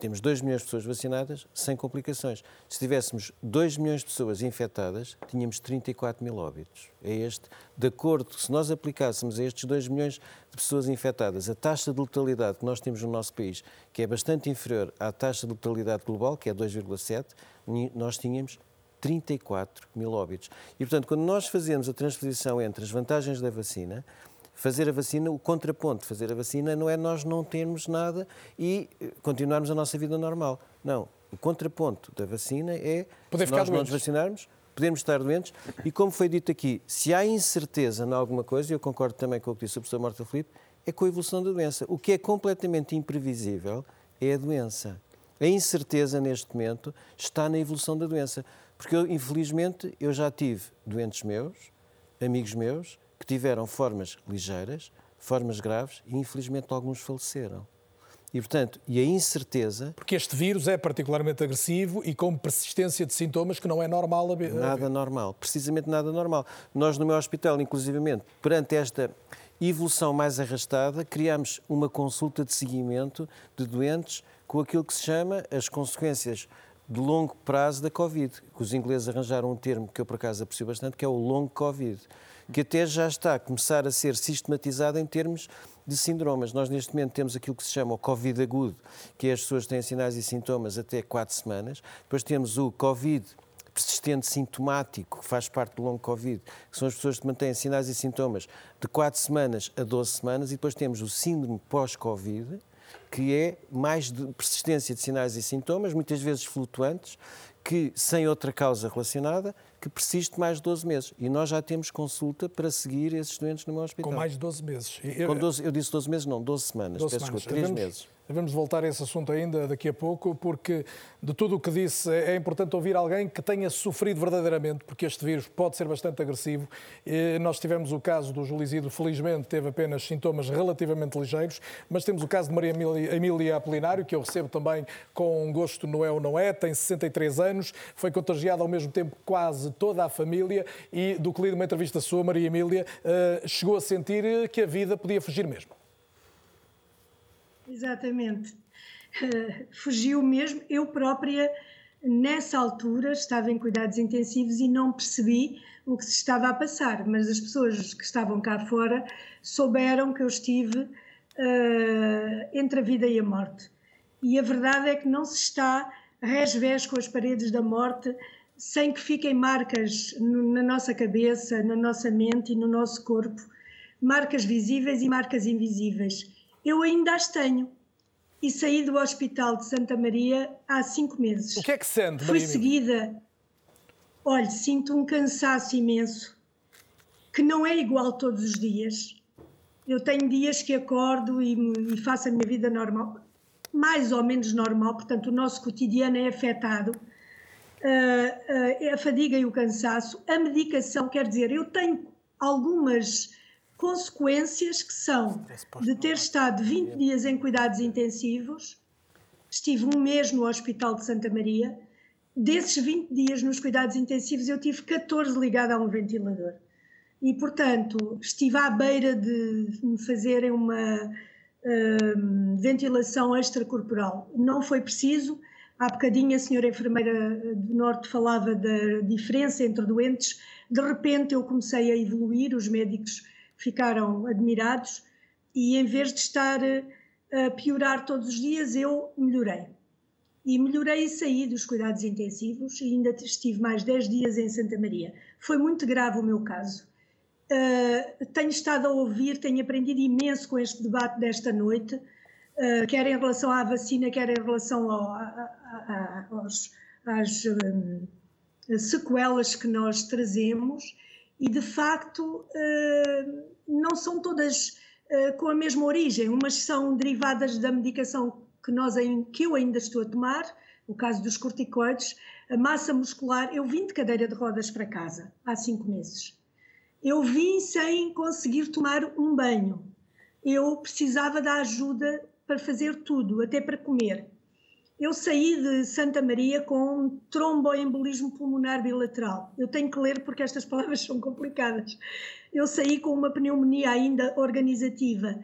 Temos 2 milhões de pessoas vacinadas sem complicações. Se tivéssemos 2 milhões de pessoas infectadas, tínhamos 34 mil óbitos. É este, de acordo, se nós aplicássemos a estes 2 milhões de pessoas infectadas a taxa de letalidade que nós temos no nosso país, que é bastante inferior à taxa de letalidade global, que é 2,7, nós tínhamos 34 mil óbitos. E, portanto, quando nós fazemos a transposição entre as vantagens da vacina, fazer a vacina, o contraponto de fazer a vacina não é nós não termos nada e eh, continuarmos a nossa vida normal. Não. O contraponto da vacina é Poder se nós não nos vacinarmos, podemos estar doentes e, como foi dito aqui, se há incerteza em alguma coisa, e eu concordo também com o que disse o professor Marta Filipe, é com a evolução da doença. O que é completamente imprevisível é a doença. A incerteza, neste momento, está na evolução da doença. Porque, eu, infelizmente, eu já tive doentes meus, amigos meus, que tiveram formas ligeiras, formas graves e, infelizmente, alguns faleceram. E, portanto, e a incerteza... Porque este vírus é particularmente agressivo e com persistência de sintomas que não é normal haver. Nada normal, precisamente nada normal. Nós, no meu hospital, inclusivamente, perante esta evolução mais arrastada, criámos uma consulta de seguimento de doentes com aquilo que se chama as consequências de longo prazo da Covid. Os ingleses arranjaram um termo que eu, por acaso, aprecio bastante, que é o long Covid, que até já está a começar a ser sistematizado em termos de síndromes. Nós, neste momento, temos aquilo que se chama o Covid agudo, que é as pessoas têm sinais e sintomas até 4 semanas. Depois temos o Covid persistente sintomático, que faz parte do longo Covid, que são as pessoas que mantêm sinais e sintomas de 4 semanas a 12 semanas, e depois temos o síndrome pós-Covid, que é mais de persistência de sinais e sintomas, muitas vezes flutuantes, que sem outra causa relacionada, que persiste mais de 12 meses. E nós já temos consulta para seguir esses doentes no meu hospital. Com mais de 12 meses. Eu, 12, eu disse 12 meses, não, 12 semanas. 12 Peço semanas. desculpa, 3 meses. Devemos voltar a esse assunto ainda daqui a pouco, porque de tudo o que disse é importante ouvir alguém que tenha sofrido verdadeiramente, porque este vírus pode ser bastante agressivo. E nós tivemos o caso do Júlio Isidro, felizmente teve apenas sintomas relativamente ligeiros, mas temos o caso de Maria Emília Apolinário, que eu recebo também com gosto no é ou não é, tem 63 anos, foi contagiada ao mesmo tempo quase toda a família e do que li de uma entrevista sua, Maria Emília, eh, chegou a sentir que a vida podia fugir mesmo. Exatamente. Uh, fugiu mesmo. Eu própria, nessa altura, estava em cuidados intensivos e não percebi o que se estava a passar, mas as pessoas que estavam cá fora souberam que eu estive uh, entre a vida e a morte. E a verdade é que não se está resvés com as paredes da morte sem que fiquem marcas no, na nossa cabeça, na nossa mente e no nosso corpo, marcas visíveis e marcas invisíveis eu ainda as tenho. E saí do Hospital de Santa Maria há cinco meses. O que é que sente, Fui seguida. Olha, sinto um cansaço imenso. que não é igual todos os dias. Eu tenho dias que acordo e, e faço a minha vida normal, mais ou menos normal, portanto, o nosso cotidiano é afetado. Uh, uh, a fadiga e o cansaço, a medicação, quer dizer, eu tenho algumas consequências que são de ter estado 20 dias em cuidados intensivos, estive um mês no Hospital de Santa Maria, desses 20 dias nos cuidados intensivos eu tive 14 ligada a um ventilador. E, portanto, estive à beira de me fazerem uma uh, ventilação extracorporal. Não foi preciso. Há bocadinho a senhora enfermeira do Norte falava da diferença entre doentes. De repente eu comecei a evoluir, os médicos ficaram admirados e em vez de estar a piorar todos os dias, eu melhorei. E melhorei e saí dos cuidados intensivos e ainda estive mais 10 dias em Santa Maria. Foi muito grave o meu caso. Uh, tenho estado a ouvir, tenho aprendido imenso com este debate desta noite, uh, quer em relação à vacina, quer em relação ao, a, a, aos, às um, sequelas que nós trazemos e de facto uh, não são todas uh, com a mesma origem, umas são derivadas da medicação que, nós, que eu ainda estou a tomar, o caso dos corticoides, a massa muscular, eu vim de cadeira de rodas para casa há cinco meses. Eu vim sem conseguir tomar um banho. Eu precisava da ajuda para fazer tudo, até para comer. Eu saí de Santa Maria com um tromboembolismo pulmonar bilateral. Eu tenho que ler porque estas palavras são complicadas. Eu saí com uma pneumonia ainda organizativa.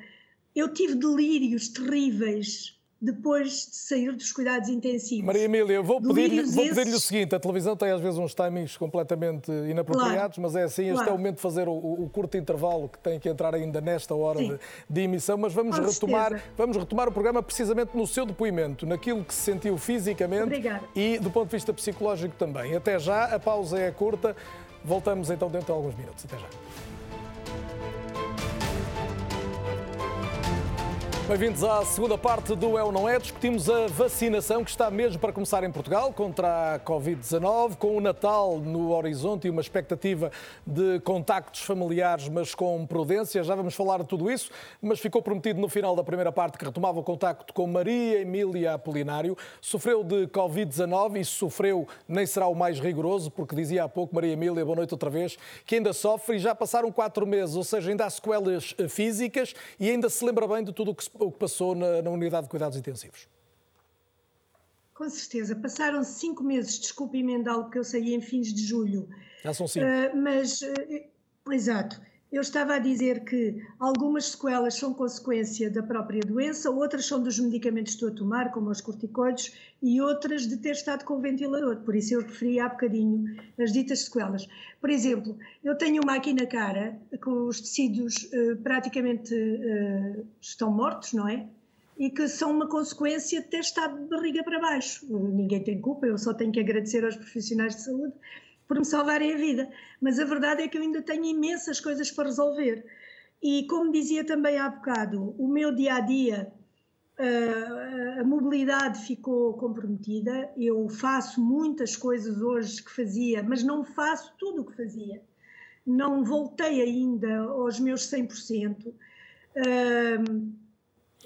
Eu tive delírios terríveis depois de sair dos cuidados intensivos. Maria Emília, vou pedir-lhe pedir o seguinte: a televisão tem às vezes uns timings completamente inapropriados, claro. mas é assim, este claro. é o momento de fazer o, o, curto intervalo que tem que entrar ainda nesta hora de, de, emissão, mas vamos retomar, vamos retomar o programa precisamente no seu depoimento, naquilo que se sentiu fisicamente Obrigada. e do ponto de vista psicológico também. Até já, a pausa é curta, voltamos então dentro de alguns minutos. Até já. Bem-vindos à segunda parte do É ou Não É. Discutimos a vacinação que está mesmo para começar em Portugal contra a Covid-19, com o Natal no horizonte e uma expectativa de contactos familiares, mas com prudência. Já vamos falar de tudo isso, mas ficou prometido no final da primeira parte que retomava o contacto com Maria Emília Apolinário. Sofreu de Covid-19 e sofreu, nem será o mais rigoroso, porque dizia há pouco, Maria Emília, boa noite outra vez, que ainda sofre e já passaram quatro meses, ou seja, ainda há sequelas eh, físicas e ainda se lembra bem de tudo o que se o que passou na, na unidade de cuidados intensivos. Com certeza. Passaram cinco meses, desculpe emendá-lo, porque eu saí em fins de julho. Já são cinco. Uh, mas, uh, exato. Eu estava a dizer que algumas sequelas são consequência da própria doença, outras são dos medicamentos que estou a tomar, como os corticoides, e outras de ter estado com o ventilador. Por isso eu referi há bocadinho as ditas sequelas. Por exemplo, eu tenho uma aqui na cara, com os tecidos uh, praticamente uh, estão mortos, não é? E que são uma consequência de ter estado de barriga para baixo. Ninguém tem culpa, eu só tenho que agradecer aos profissionais de saúde por me salvarem a vida. Mas a verdade é que eu ainda tenho imensas coisas para resolver. E como dizia também há bocado, o meu dia a dia, a mobilidade ficou comprometida. Eu faço muitas coisas hoje que fazia, mas não faço tudo o que fazia. Não voltei ainda aos meus 100%.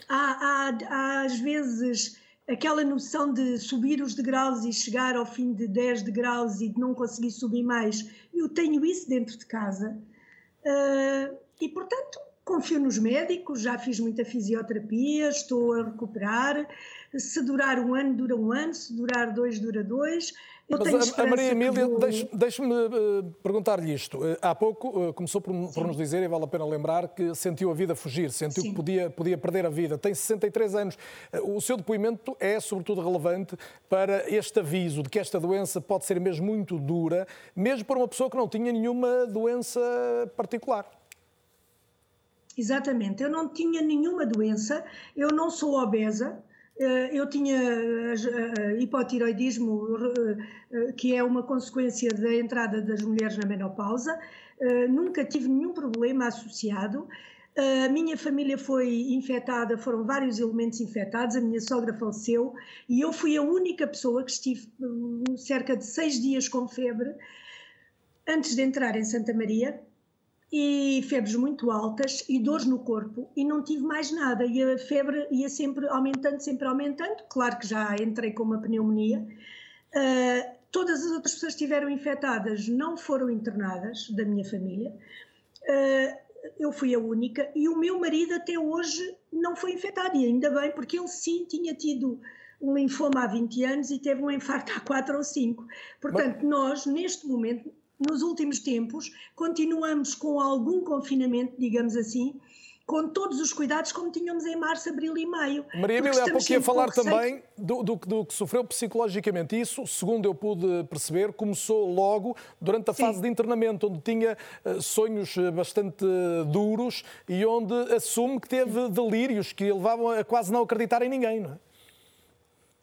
há, há, há às vezes aquela noção de subir os degraus e chegar ao fim de 10 degraus e de não conseguir subir mais, eu tenho isso dentro de casa. Uh, e, portanto, confio nos médicos, já fiz muita fisioterapia, estou a recuperar. Se durar um ano, dura um ano, se durar dois, dura dois. Mas a, a Maria Emília, vou... deixe-me uh, perguntar-lhe isto. Uh, há pouco uh, começou por, por, nos dizer, e vale a pena lembrar, que sentiu a vida fugir, sentiu Sim. que podia, podia perder a vida. Tem 63 anos. O seu depoimento é, sobretudo, relevante para este aviso de que esta doença pode ser mesmo muito dura, mesmo para uma pessoa que não tinha nenhuma doença particular. Exatamente, eu não tinha nenhuma doença, eu não sou obesa, eh, eu tinha eh, eh, hipotiroidismo, que é uma consequência da entrada das mulheres na menopausa, nunca tive nenhum problema associado. A minha família foi infectada, foram vários elementos infectados, a minha sogra faleceu e eu fui a única pessoa que estive cerca de seis dias com febre antes de entrar em Santa Maria e febres muito altas e dores no corpo e não tive mais nada e a febre ia sempre aumentando, sempre aumentando, claro que já entrei com uma pneumonia. Uh, todas as outras pessoas que estiveram infectadas não foram internadas da minha família. Uh, eu fui a única e o meu marido até hoje não foi infectado e ainda bem porque ele sim tinha tido um linfoma há 20 anos e teve um infarto há 4 ou 5. Portanto, Mas... nós neste momento nos últimos tempos, continuamos com algum confinamento, digamos assim, com todos os cuidados como tínhamos em março, abril e maio. Maria Emília, há pouco ia falar também do, do, do, que sofreu psicologicamente. Isso, segundo eu pude perceber, começou logo durante a Sim. fase de internamento, onde tinha uh, sonhos eh, bastante duros e onde assume que teve delírios que levavam a quase não acreditar em ninguém, não é?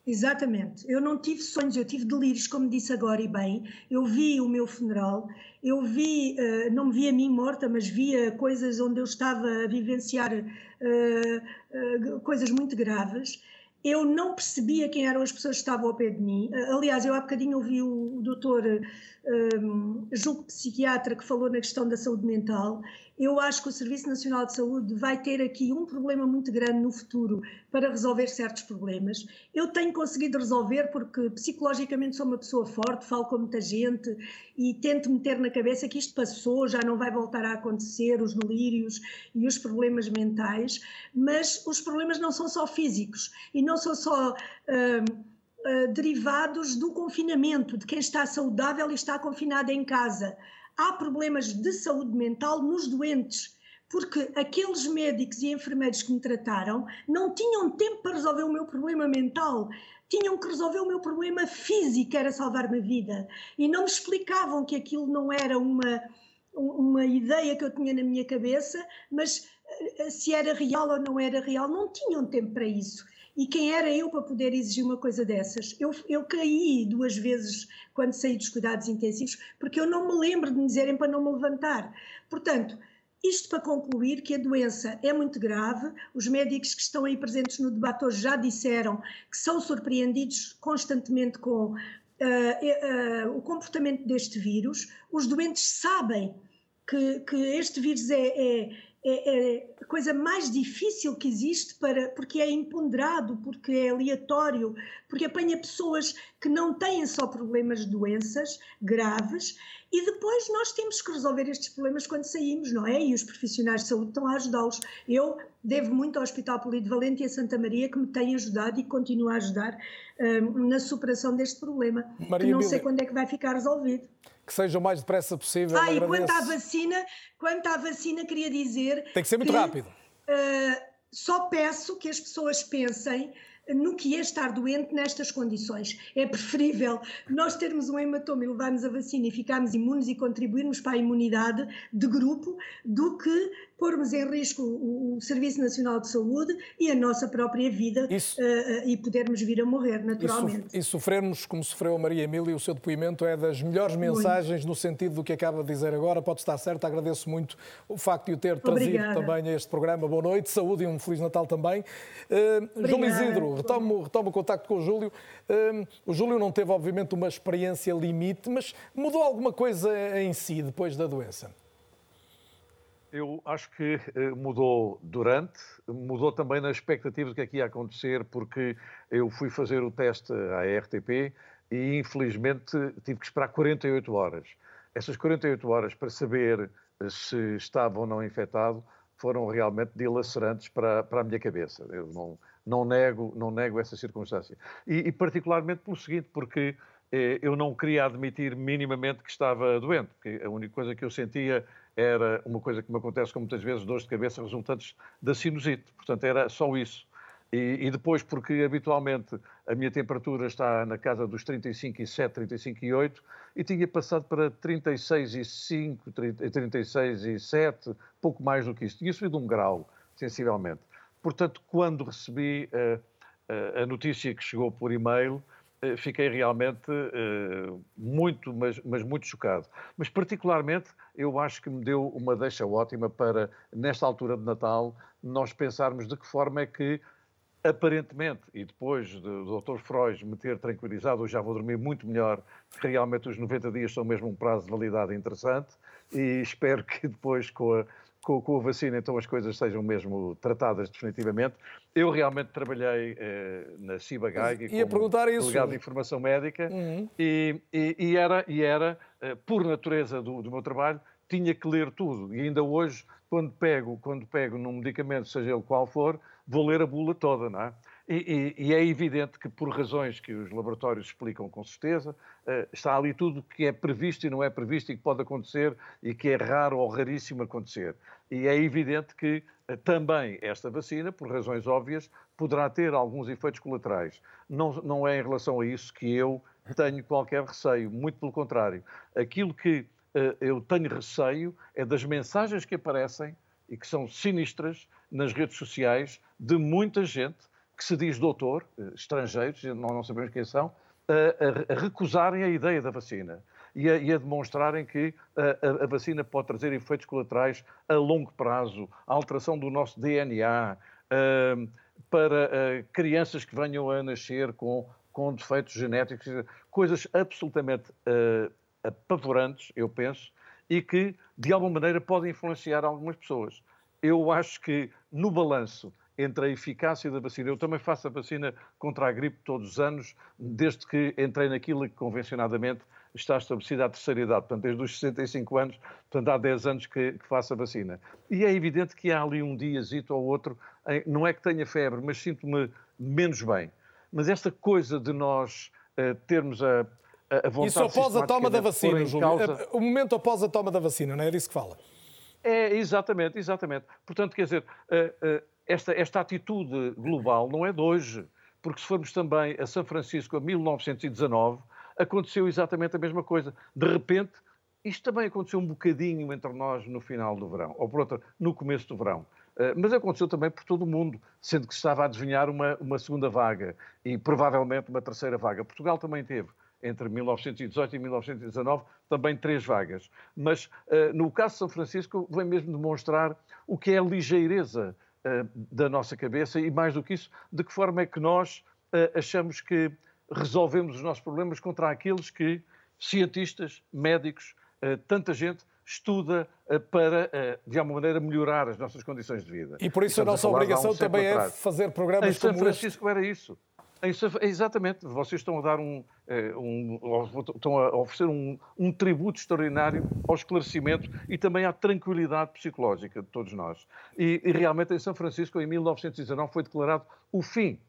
Exatamente. Eu não tive sonhos, eu tive delírios, como disse agora e bem. Eu vi o meu funeral, eu vi, uh, não me vi a mim morta, mas via coisas onde eu estava a vivenciar uh, uh, coisas muito graves. Eu não percebia quem eram as pessoas que estavam ao pé de mim. aliás, eu há bocadinho ouvi o, doutor, julgo psiquiatra, que falou na questão da saúde mental eu acho que o Serviço Nacional de Saúde vai ter aqui um problema muito grande no futuro para resolver certos problemas. Eu tenho conseguido resolver porque psicologicamente sou uma pessoa forte, falo com muita gente e tento meter na cabeça que isto passou, já não vai voltar a acontecer, os delírios e os problemas mentais, mas os problemas não são só físicos e não são só. Uh, uh, derivados do confinamento, de quem está saudável e está confinado em casa há problemas de saúde mental nos doentes, porque aqueles médicos e enfermeiros que me trataram não tinham tempo para resolver o meu problema mental, tinham que resolver o meu problema físico, era salvar-me a vida. E não me explicavam que aquilo não era uma, uma ideia que eu tinha na minha cabeça, mas eh, se era real ou não era real, não tinham tempo para isso. E quem era eu para poder exigir uma coisa dessas? Eu, eu caí duas vezes quando saí dos cuidados intensivos, porque eu não me lembro de me dizerem para não me levantar. Portanto, isto para concluir que a doença é muito grave, os médicos que estão aí presentes no debate hoje já disseram que são surpreendidos constantemente com uh, uh, o comportamento deste vírus, os doentes sabem que, que este vírus é, é é, é, a coisa mais difícil que existe para porque é imponderado, porque é aleatório, porque apanha pessoas que não têm só problemas de doenças graves e depois nós temos que resolver estes problemas quando saímos, não é? E os profissionais de saúde estão a ajudá-los. Eu devo muito ao Hospital Polivalente e a Santa Maria que me têm ajudado e continua a ajudar um, na superação deste problema, Maria que não sei quando é que vai ficar resolvido que seja o mais depressa possível. Ah, e quanto à vacina, quanto à vacina, queria dizer. Tem que ser muito que, rápido. Uh, só peço que as pessoas pensem no que é estar doente nestas condições. É preferível nós termos um hematoma e levarmos a vacina e ficarmos imunes e contribuirmos para a imunidade de grupo do que pormos em risco o, o Serviço Nacional de Saúde e a nossa própria vida Isso, uh, e podermos vir a morrer, naturalmente. E, sofrermos como sofreu a Maria Emília, o seu depoimento é das melhores mensagens muito. no sentido do que acaba de dizer agora. Pode estar certo, agradeço muito o facto de o ter trazido Obrigada. também a este programa. Boa noite, saúde e um Feliz Natal também. Uh, Júlio Isidro, retomo, retomo o contacto com o Júlio. Uh, o Júlio não teve, obviamente, uma experiência limite, mas mudou alguma coisa em si depois da doença? Eu acho que eh, mudou durante, mudou também na expectativa do que é que ia acontecer, porque eu fui fazer o teste à RTP e infelizmente tive que esperar 48 horas. Essas 48 horas para saber eh, se estava ou não infectado foram realmente dilacerantes para, para a minha cabeça. Eu não, não, nego, não nego essa circunstância. E, e particularmente pelo seguinte, porque eh, eu não queria admitir minimamente que estava doente, porque a única coisa que eu sentia era uma coisa que me acontece com muitas vezes, dores de cabeça resultantes da sinusite. Portanto, era só isso. E, e, depois, porque habitualmente a minha temperatura está na casa dos 35,7, 35,8 e tinha passado para 36,5, 36,7, pouco mais do que isso. Tinha subido um grau, sensivelmente. Portanto, quando recebi uh, uh, a notícia que chegou por e-mail, fiquei realmente uh, muito, mas, mas, muito chocado. Mas, particularmente, eu acho que me deu uma deixa ótima para, nesta altura de Natal, nós pensarmos de que forma é que aparentemente, e depois do Dr. Freud me ter tranquilizado, eu já vou dormir muito melhor, que realmente os 90 dias são mesmo um prazo de validade interessante e espero que depois com a, com, com a vacina então as coisas sejam mesmo tratadas definitivamente. Eu realmente trabalhei eh, na Ciba-Geigy como perguntar isso. delegado de informação médica uhum. e, e, e, era, e era eh, por natureza do, do meu trabalho, tinha que ler tudo. E ainda hoje, quando pego, quando pego num medicamento, seja ele qual for, vou ler a bula toda, não é? E, e, e, é evidente que, por razões que os laboratórios explicam com certeza, uh, está ali tudo que é previsto e não é previsto e que pode acontecer e que é raro ou raríssimo acontecer. E é evidente que uh, também esta vacina, por razões óbvias, poderá ter alguns efeitos colaterais. Não, não é em relação a isso que eu tenho qualquer receio, muito pelo contrário. Aquilo que uh, eu tenho receio é das mensagens que aparecem e que são sinistras nas redes sociais de muita gente que se diz doutor, eh, estrangeiros, nós não sabemos quem são, a, a, a recusarem a ideia da vacina e a, e a demonstrarem que a, a, vacina pode trazer efeitos colaterais a longo prazo, a alteração do nosso DNA, uh, para uh, crianças que venham a nascer com, com defeitos genéticos, coisas absolutamente uh, apavorantes, eu penso, e que, de alguma maneira, podem influenciar algumas pessoas. Eu acho que, no balanço, entre a eficácia da vacina. Eu também faço a vacina contra a gripe todos os anos, desde que entrei naquilo que convencionadamente está estabelecida a terceira idade, portanto, desde os 65 anos, portanto, há 10 anos que, que faço a vacina. E é evidente que há ali um diazito ou outro, não é que tenha febre, mas sinto-me menos bem. Mas esta coisa de nós uh, termos a, a vontade... Isso após a toma da vacina, Júlio. Causa... O momento após a toma da vacina, não é disso que fala? É, exatamente, exatamente. Portanto, quer dizer, uh, uh, esta, esta atitude global não é de hoje, porque se formos também a São Francisco, a 1919, aconteceu exatamente a mesma coisa. De repente, isto também aconteceu um bocadinho entre nós no final do verão, ou por outra, no começo do verão. Eh, mas aconteceu também por todo o mundo, sendo que se estava a adivinhar uma, uma segunda vaga e provavelmente uma terceira vaga. Portugal também teve entre 1918 e 1919, também três vagas. Mas uh, no caso de São Francisco, vem mesmo demonstrar o que é a ligeireza uh, da nossa cabeça e, mais do que isso, de que forma é que nós achamos que resolvemos os nossos problemas contra aqueles que cientistas, médicos, tanta gente estuda para, de alguma maneira, melhorar as nossas condições de vida. E por isso a nossa obrigação um também é fazer programas em como São Francisco este. era isso. Exatamente, vocês estão a dar um, eh, um estão a oferecer um, um, tributo extraordinário ao esclarecimento e também à tranquilidade psicológica de todos nós. E, e realmente em São Francisco, em 1919, foi declarado o fim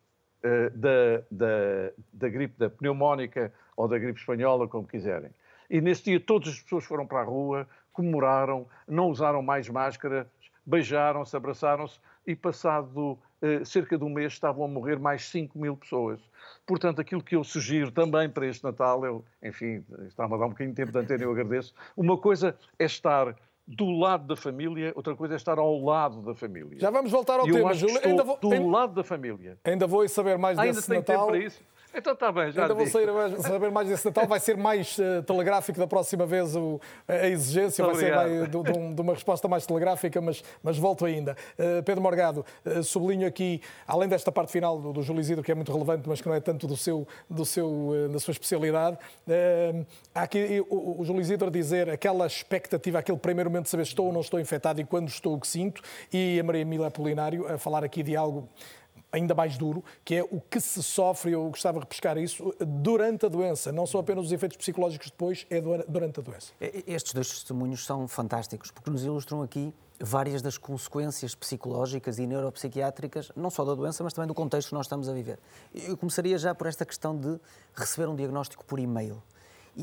da, da, da gripe da pneumónica ou da gripe espanhola, como quiserem. E nesse dia todas as pessoas foram para a rua, comemoraram, não usaram mais máscara, beijaram-se, abraçaram-se e passado eh, cerca de um mês estavam a morrer mais 5 mil pessoas. Portanto, aquilo que eu sugiro também para este Natal, eu, enfim, está-me a dar um bocadinho de tempo de antena, eu agradeço. Uma coisa é estar do lado da família, outra coisa é estar ao lado da família. Já vamos voltar ao e tema, Júlio. Ainda vou... Do lado da família. Ainda vou saber mais Ainda desse tem Natal. Tempo para isso. Então está bem, já Ainda vou sair, saber mais desse Natal. Vai ser mais uh, telegráfico da próxima vez o, a exigência, Muito vai obrigado. ser mais, de, de, um, uma resposta mais telegráfica, mas, mas volto ainda. Uh, Pedro Morgado, uh, sublinho aqui, além desta parte final do, do Júlio Isidro, que é muito relevante, mas que não é tanto do seu, do seu, da sua especialidade, há aqui o, o Júlio Isidro a dizer aquela expectativa, aquele primeiro momento de saber se estou ou não estou infectado e quando estou o que sinto, e a Maria Emília Apolinário a falar aqui de algo ainda mais duro, que é o que se sofre, eu gostava de repescar isso, durante a doença. Não são apenas os efeitos psicológicos depois, é durante a doença. Estes dois testemunhos são fantásticos, porque nos ilustram aqui várias das consequências psicológicas e neuropsiquiátricas, não só da doença, mas também do contexto que nós estamos a viver. Eu começaria já por esta questão de receber um diagnóstico por e-mail.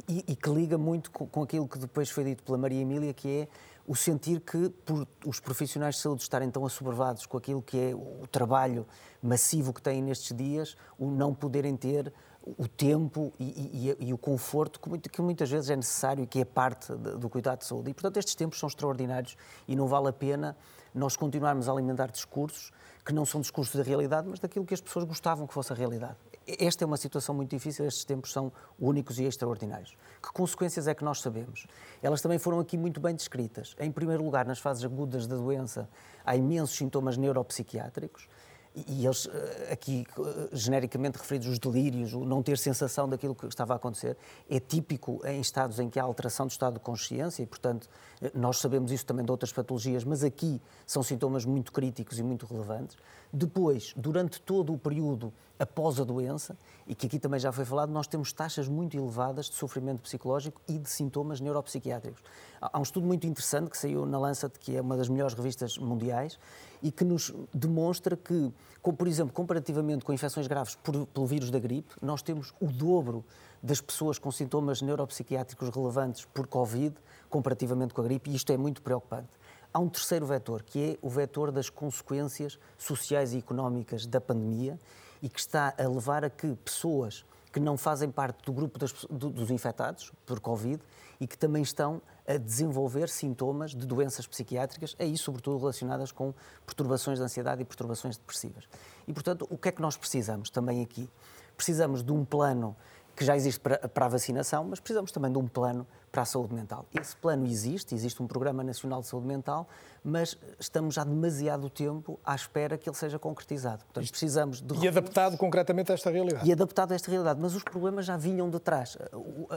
E, e, que liga muito com, com aquilo que depois foi dito pela Maria Emília, que é o sentir que, por os profissionais de saúde estarem tão assoberbados com aquilo que é o trabalho massivo que têm nestes dias, o não poderem ter o tempo e, e, e o conforto que, muito, que, muitas vezes é necessário e que é parte do cuidado de saúde. E, portanto, estes tempos são extraordinários e não vale a pena nós continuarmos a alimentar discursos que não são discursos da realidade, mas daquilo que as pessoas gostavam que fosse a realidade. Esta é uma situação muito difícil, estes tempos são únicos e extraordinários. Que consequências é que nós sabemos? Elas também foram aqui muito bem descritas. Em primeiro lugar, nas fases agudas da doença, há imensos sintomas neuropsiquiátricos. e eles eh, aqui eh, genericamente referidos os delírios, o não ter sensação daquilo que estava a acontecer, é típico em estados em que há alteração do estado de consciência e, portanto, eh, nós sabemos isso também de outras patologias, mas aqui são sintomas muito críticos e muito relevantes. Depois, durante todo o período após a doença, e que aqui também já foi falado, nós temos taxas muito elevadas de sofrimento psicológico e de sintomas neuropsiquiátricos. Há um estudo muito interessante que saiu na Lancet, que é uma das melhores revistas mundiais, e que nos demonstra que, como, por exemplo, comparativamente com infecções graves por, pelo vírus da gripe, nós temos o dobro das pessoas com sintomas neuropsiquiátricos relevantes por Covid, comparativamente com a gripe, e isto é muito preocupante. Há um terceiro vetor, que é o vetor das consequências sociais e económicas da pandemia e que está a levar a que pessoas que não fazem parte do grupo das, do, dos infectados por Covid e que também estão a desenvolver sintomas de doenças psiquiátricas, aí sobretudo relacionadas com perturbações de ansiedade e perturbações depressivas. E, portanto, o que é que nós precisamos também aqui? Precisamos de um plano que já existe para, para a vacinação, mas precisamos também de um plano para a saúde mental. Esse plano existe, existe um Programa Nacional de Saúde Mental, mas estamos já demasiado tempo à espera que ele seja concretizado. Portanto, precisamos de. E adaptado concretamente a esta realidade. E adaptado a esta realidade. Mas os problemas já vinham de trás.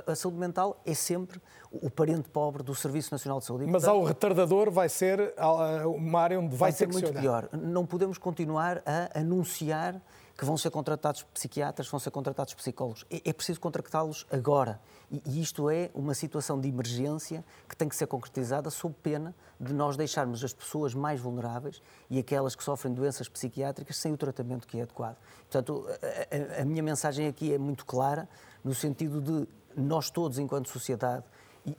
A saúde mental é sempre o parente pobre do Serviço Nacional de Saúde. E, mas portanto, ao retardador vai ser uma área onde vai, vai ser muito pior. Não podemos continuar a anunciar que vão ser contratados psiquiatras, vão ser contratados psicólogos. É, é preciso contratá-los agora. E, isto é uma situação de emergência que tem que ser concretizada sob pena de nós deixarmos as pessoas mais vulneráveis e aquelas que sofrem doenças psiquiátricas sem o tratamento que é adequado. Portanto, a, a minha mensagem aqui é muito clara, no sentido de nós todos, enquanto sociedade,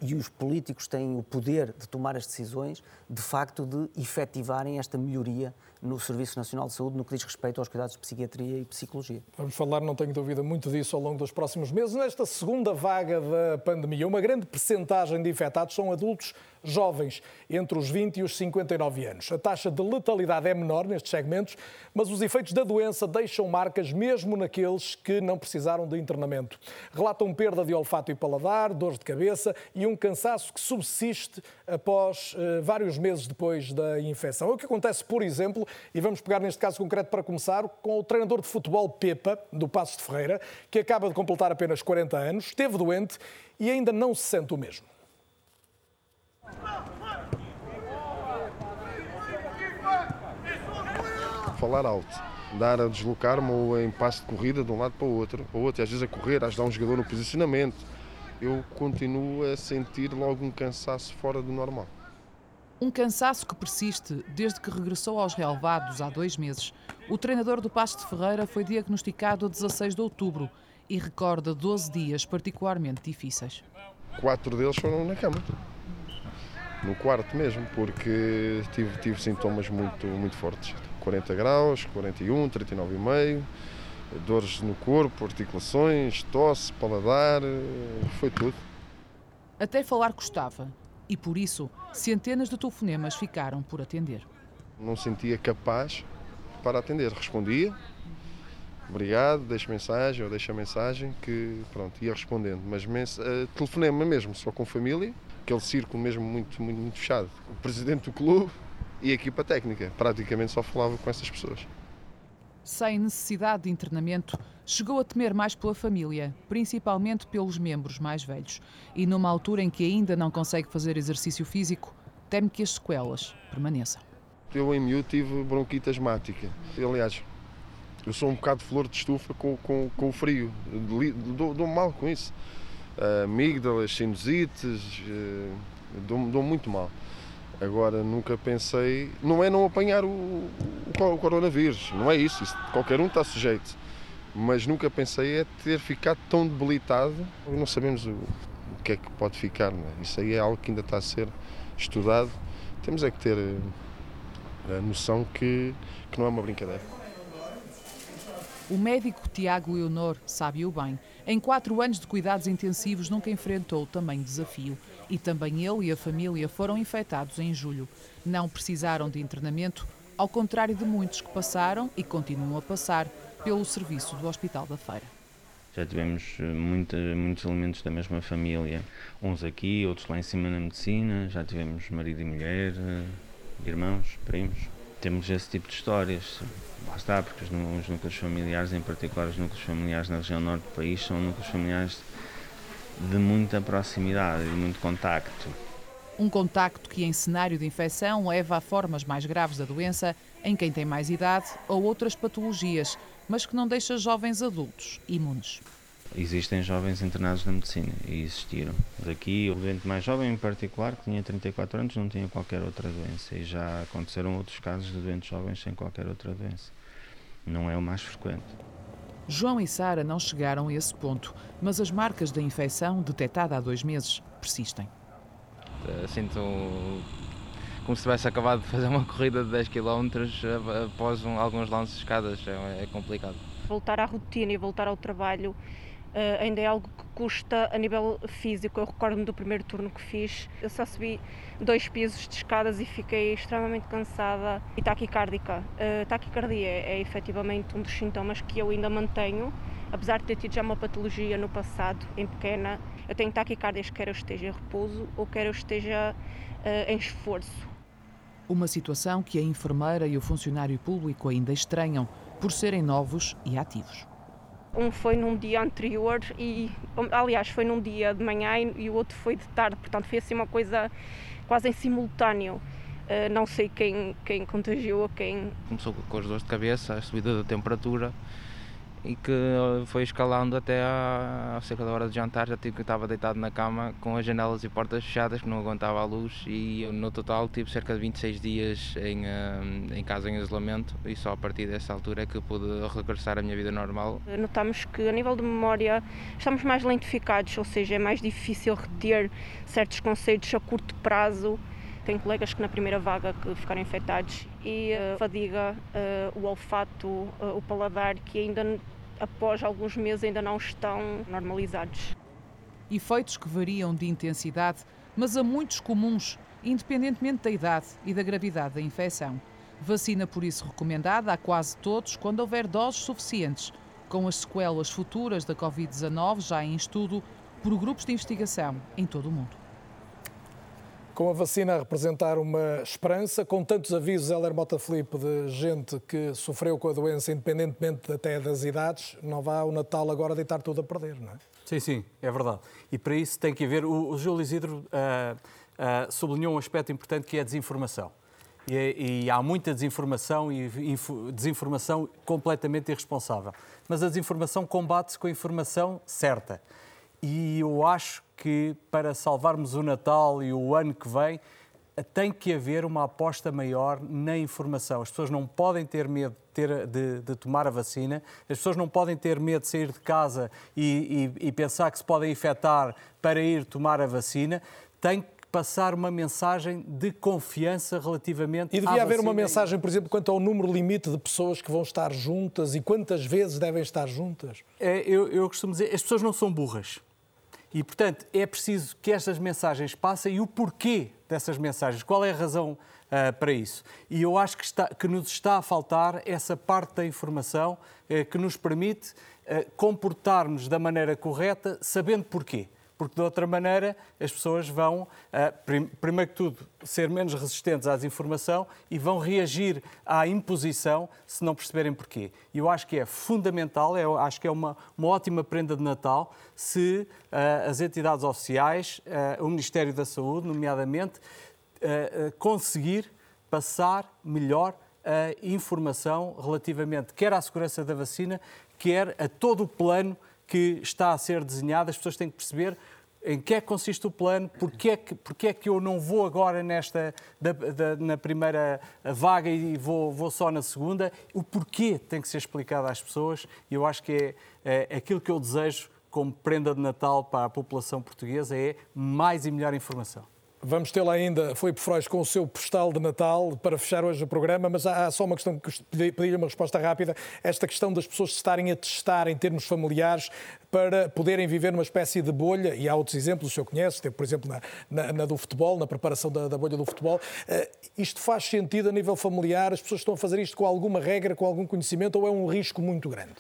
e, os políticos têm o poder de tomar as decisões, de facto, de efetivarem esta melhoria no Serviço Nacional de Saúde no que diz respeito aos cuidados de psiquiatria e psicologia. Vamos falar, não tenho dúvida, muito disso ao longo dos próximos meses. Nesta segunda vaga da pandemia, uma grande percentagem de infectados são adultos jovens, entre os 20 e os 59 anos. A taxa de letalidade é menor nestes segmentos, mas os efeitos da doença deixam marcas mesmo naqueles que não precisaram de internamento. Relatam perda de olfato e paladar, dores de cabeça e um cansaço que subsiste após uh, vários meses depois da infecção. É o que acontece, por exemplo, e vamos pegar neste caso concreto para começar, com o treinador de futebol Pepa, do Passo de Ferreira, que acaba de completar apenas 40 anos, esteve doente e ainda não se sente o mesmo. Falar alto, dar a deslocar-me ou em passo de corrida de um lado para o outro, para o outro, às vezes a correr, a ajudar um jogador no posicionamento. Eu continuo a sentir logo um cansaço fora do normal. Um cansaço que persiste desde que regressou aos relevados há dois meses. O treinador do Pasto de Ferreira foi diagnosticado a 16 de outubro e recorda 12 dias particularmente difíceis. Quatro deles foram na cama no quarto mesmo, porque tive, tive sintomas muito, muito fortes. 40 graus, 41, 39,5, dores no corpo, articulações, tosse, paladar, foi tudo. Até falar custava e por isso centenas de telefonemas ficaram por atender. Não sentia capaz para atender, respondia, obrigado, deixa mensagem ou deixa mensagem que pronto, ia respondendo, mas uh, telefonema mesmo, só com família, aquele círculo mesmo muito, muito, muito fechado. O presidente do clube e a equipa técnica, praticamente só falava com essas pessoas. Sem necessidade de internamento, chegou a temer mais pela família, principalmente pelos membros mais velhos. E numa altura em que ainda não consegue fazer exercício físico, teme que as sequelas permaneçam. Eu em miúdo tive bronquite asmática. Aliás, eu sou um bocado flor de estufa com, com, com o frio. Dou, dou mal com isso amígdalas, sinusites, uh, dou, dou muito mal. Agora, nunca pensei. Não é não apanhar o, o, coronavírus, não é isso, isso. Qualquer um está sujeito. Mas nunca pensei é ter ficado tão debilitado. Não sabemos o, o que é que pode ficar. É? Isso aí é algo que ainda está a ser estudado. Temos é que ter eh, a noção que, que não é uma brincadeira. O médico Tiago Leonor sabe-o bem. Em quatro anos de cuidados intensivos, nunca enfrentou tamanho desafio. E também ele e a família foram infectados em julho. Não precisaram de internamento, ao contrário de muitos que passaram e continuam a passar pelo serviço do Hospital da Feira. Já tivemos eh, muitos elementos da mesma família, uns aqui, outros lá em cima na medicina, já tivemos marido e mulher, eh, irmãos, primos. temos esse tipo de histórias. Está, porque os núcleos familiares, em particular os núcleos familiares na região norte do país, são núcleos familiares de muita proximidade, de muito contacto. Um contacto que, em cenário de infecção, leva a formas mais graves da doença em quem tem mais idade ou outras patologias, mas que não deixa jovens adultos imunes. Existem jovens internados na medicina e existiram. Daqui, o doente mais jovem em particular, que tinha 34 anos, não tinha qualquer outra doença. E já aconteceram outros casos de doentes jovens sem qualquer outra doença. Não é o mais frequente. João e Sara não chegaram a esse ponto, mas as marcas da infecção, detectada há dois meses, persistem. Eh, sinto como se tivesse acabado de fazer uma corrida de 10 km após um, alguns lances de escadas. É, é complicado. Voltar à rotina e voltar ao trabalho Uh, ainda é algo que custa a nível físico. Eu recordo-me do primeiro turno que fiz, eu só subi dois pisos de escadas e fiquei extremamente cansada e taquicárdica. Uh, taquicardia é, é efetivamente um dos sintomas que eu ainda mantenho, apesar de ter tido já uma patologia no passado, em pequena. Eu tenho taquicardias quer eu esteja em repouso ou quer eu esteja uh, em esforço. Uma situação que a enfermeira e o funcionário público ainda estranham por serem novos e ativos. Um foi num dia anterior e, aliás, foi num dia de manhã e o outro foi de tarde, portanto foi assim uma coisa quase em simultâneo. Uh, não sei quem, quem contagiou quem. Começou com as dores de cabeça, a subida da temperatura e que foi escalando até à, cerca da hora de jantar, já tive, estava deitado na cama com as janelas e portas fechadas, que não aguentava a luz e no total tive cerca de 26 dias em, eh, em casa em isolamento e só a partir dessa altura é que pude regressar à minha vida normal. Notamos que a nível de memória estamos mais lentificados, ou seja, é mais difícil reter certos conceitos a curto prazo tenho colegas que na primeira vaga que ficaram infectados e a uh, fadiga, uh, o olfato, uh, o paladar, que ainda após alguns meses ainda não estão normalizados. Efeitos que variam de intensidade, mas a muitos comuns, independentemente da idade e da gravidade da infecção. Vacina por isso recomendada a quase todos quando houver doses suficientes, com as sequelas futuras da Covid-19 já em estudo por grupos de investigação em todo o mundo. Com a vacina a representar uma esperança, com tantos avisos, Heller Mota Felipe, de gente que sofreu com a doença, independentemente até das idades, não vá o Natal agora deitar tudo a perder, não é? Sim, sim, é verdade. E para isso tem que haver. O, o Júlio Isidro uh, uh, sublinhou um aspecto importante que é a desinformação. E, e há muita desinformação e info, desinformação completamente irresponsável. Mas a desinformação combate-se com a informação certa. E eu acho que para salvarmos o Natal e o ano que vem, tem que haver uma aposta maior na informação. As pessoas não podem ter medo de, ter, de, de tomar a vacina, as pessoas não podem ter medo de sair de casa e, e, e pensar que se podem infectar para ir tomar a vacina. Tem que passar uma mensagem de confiança relativamente E devia haver uma mensagem, por exemplo, quanto ao número limite de pessoas que vão estar juntas e quantas vezes devem estar juntas? É, eu, eu costumo dizer, as pessoas não são burras. E, portanto, é preciso que estas mensagens passem e o porquê dessas mensagens, qual é a razão uh, para isso. E eu acho que, está, que, nos está a faltar essa parte da informação uh, que nos permite uh, comportarmos da maneira correta, sabendo porquê porque de outra maneira as pessoas vão, eh, primeiro que tudo, ser menos resistentes à desinformação e vão reagir à imposição se não perceberem porquê. E eu acho que é fundamental, eu acho que é uma, uma ótima prenda de Natal se uh, as entidades oficiais, uh, o Ministério da Saúde, nomeadamente, conseguir passar melhor a informação relativamente quer à segurança da vacina, quer a todo o plano que está a ser desenhado, as pessoas têm que perceber em que é que consiste o plano, porque é que, porque é que eu não vou agora nesta, da, da, na primeira vaga e vou, vou só na segunda, o porquê tem que ser explicado às pessoas e eu acho que é, é aquilo que eu desejo como prenda de Natal para a população portuguesa é mais e melhor informação. Vamos tê-la ainda, foi por Frois, com o seu postal de Natal para fechar hoje o programa, mas há só uma questão que pedi-lhe uma resposta rápida. Esta questão das pessoas estarem a testar em termos familiares para poderem viver numa espécie de bolha, e há outros exemplos, o senhor conhece, teve, por exemplo, na, na, na do futebol, na preparação da, da bolha do futebol. Uh, isto faz sentido a nível familiar? As pessoas estão a fazer isto com alguma regra, com algum conhecimento, ou é um risco muito grande?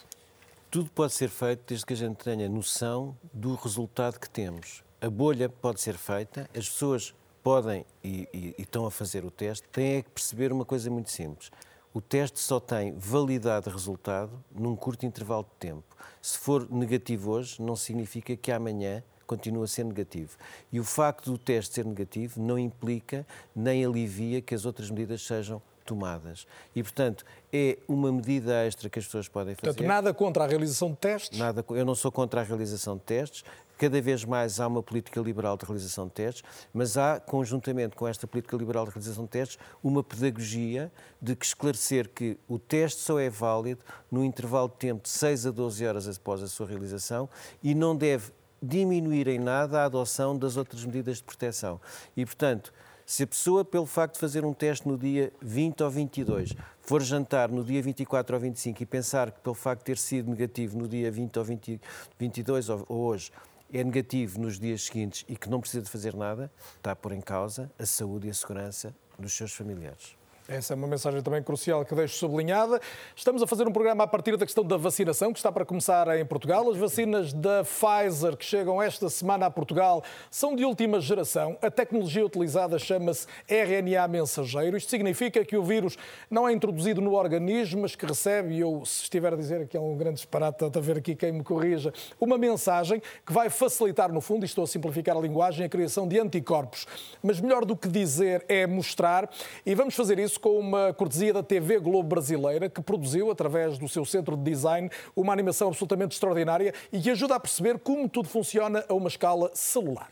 Tudo pode ser feito desde que a gente tenha noção do resultado que temos a bolha pode ser feita, as pessoas podem e, e, e estão a fazer o teste têm é que perceber uma coisa muito simples. O teste só tem validade de resultado num curto intervalo de tempo. Se for negativo hoje, não significa que amanhã continua a ser negativo. E o facto do teste ser negativo não implica nem alivia que as outras medidas sejam tomadas. E, portanto, é uma medida extra que as pessoas podem fazer. Portanto, nada contra a realização de testes? Nada, eu não sou contra a realização de testes. Cada vez mais há uma política liberal de realização de testes, mas há, conjuntamente com esta política liberal de realização de testes, uma pedagogia de que esclarecer que o teste só é válido no intervalo de tempo de 6 a 12 horas após a sua realização e não deve diminuir em nada a adoção das outras medidas de proteção. E, portanto, se a pessoa, pelo facto de fazer um teste no dia 20 ou 22, for jantar no dia 24 ou 25 e pensar que, pelo facto de ter sido negativo no dia 20 ou 20, 22 ou, ou hoje, é negativo nos dias seguintes e que não precisa de fazer nada, está a pôr em causa a saúde e a segurança dos seus familiares. Essa é uma mensagem também crucial que deixo sublinhada. Estamos a fazer um programa a partir da questão da vacinação, que está para começar em Portugal. As vacinas da Pfizer que chegam esta semana a Portugal são de última geração. A tecnologia utilizada chama-se RNA mensageiro. Isto significa que o vírus não é introduzido no organismo, mas que recebe, e eu, se estiver a dizer que é um grande disparate, a ver aqui quem me corrija, uma mensagem que vai facilitar, no fundo, e estou a simplificar a linguagem, a criação de anticorpos. Mas melhor do que dizer é mostrar, e vamos fazer isso com uma cortesia da TV Globo Brasileira, que produziu, através do seu centro de design, uma animação absolutamente extraordinária e que ajuda a perceber como tudo funciona a uma escala celular.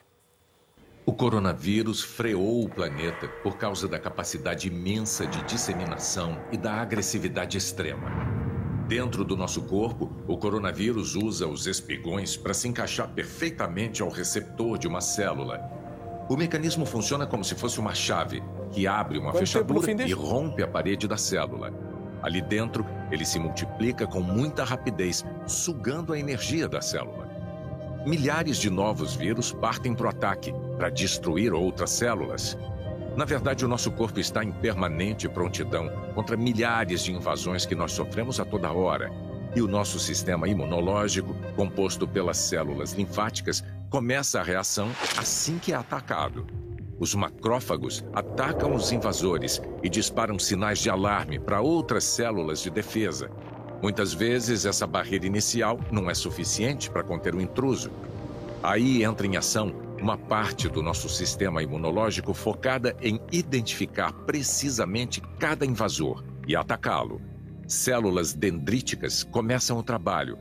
O coronavírus freou o planeta por causa da capacidade imensa de disseminação e da agressividade extrema. Dentro do nosso corpo, o coronavírus usa os espigões para se encaixar perfeitamente ao receptor de uma célula o mecanismo funciona como se fosse uma chave que abre uma fechadura e rompe a parede da célula. Ali dentro, ele se multiplica com muita rapidez, sugando a energia da célula. Milhares de novos vírus partem para o ataque, para destruir outras células. Na verdade, o nosso corpo está em permanente prontidão contra milhares de invasões que nós sofremos a toda hora. E o nosso sistema imunológico, composto pelas células linfáticas, começa a reação assim que é atacado. Os macrófagos atacam os invasores e disparam sinais de alarme para outras células de defesa. Muitas vezes, essa barreira inicial não é suficiente para conter o intruso. Aí entra em ação uma parte do nosso sistema imunológico focada em identificar precisamente cada invasor e atacá-lo. Células dendríticas começam o trabalho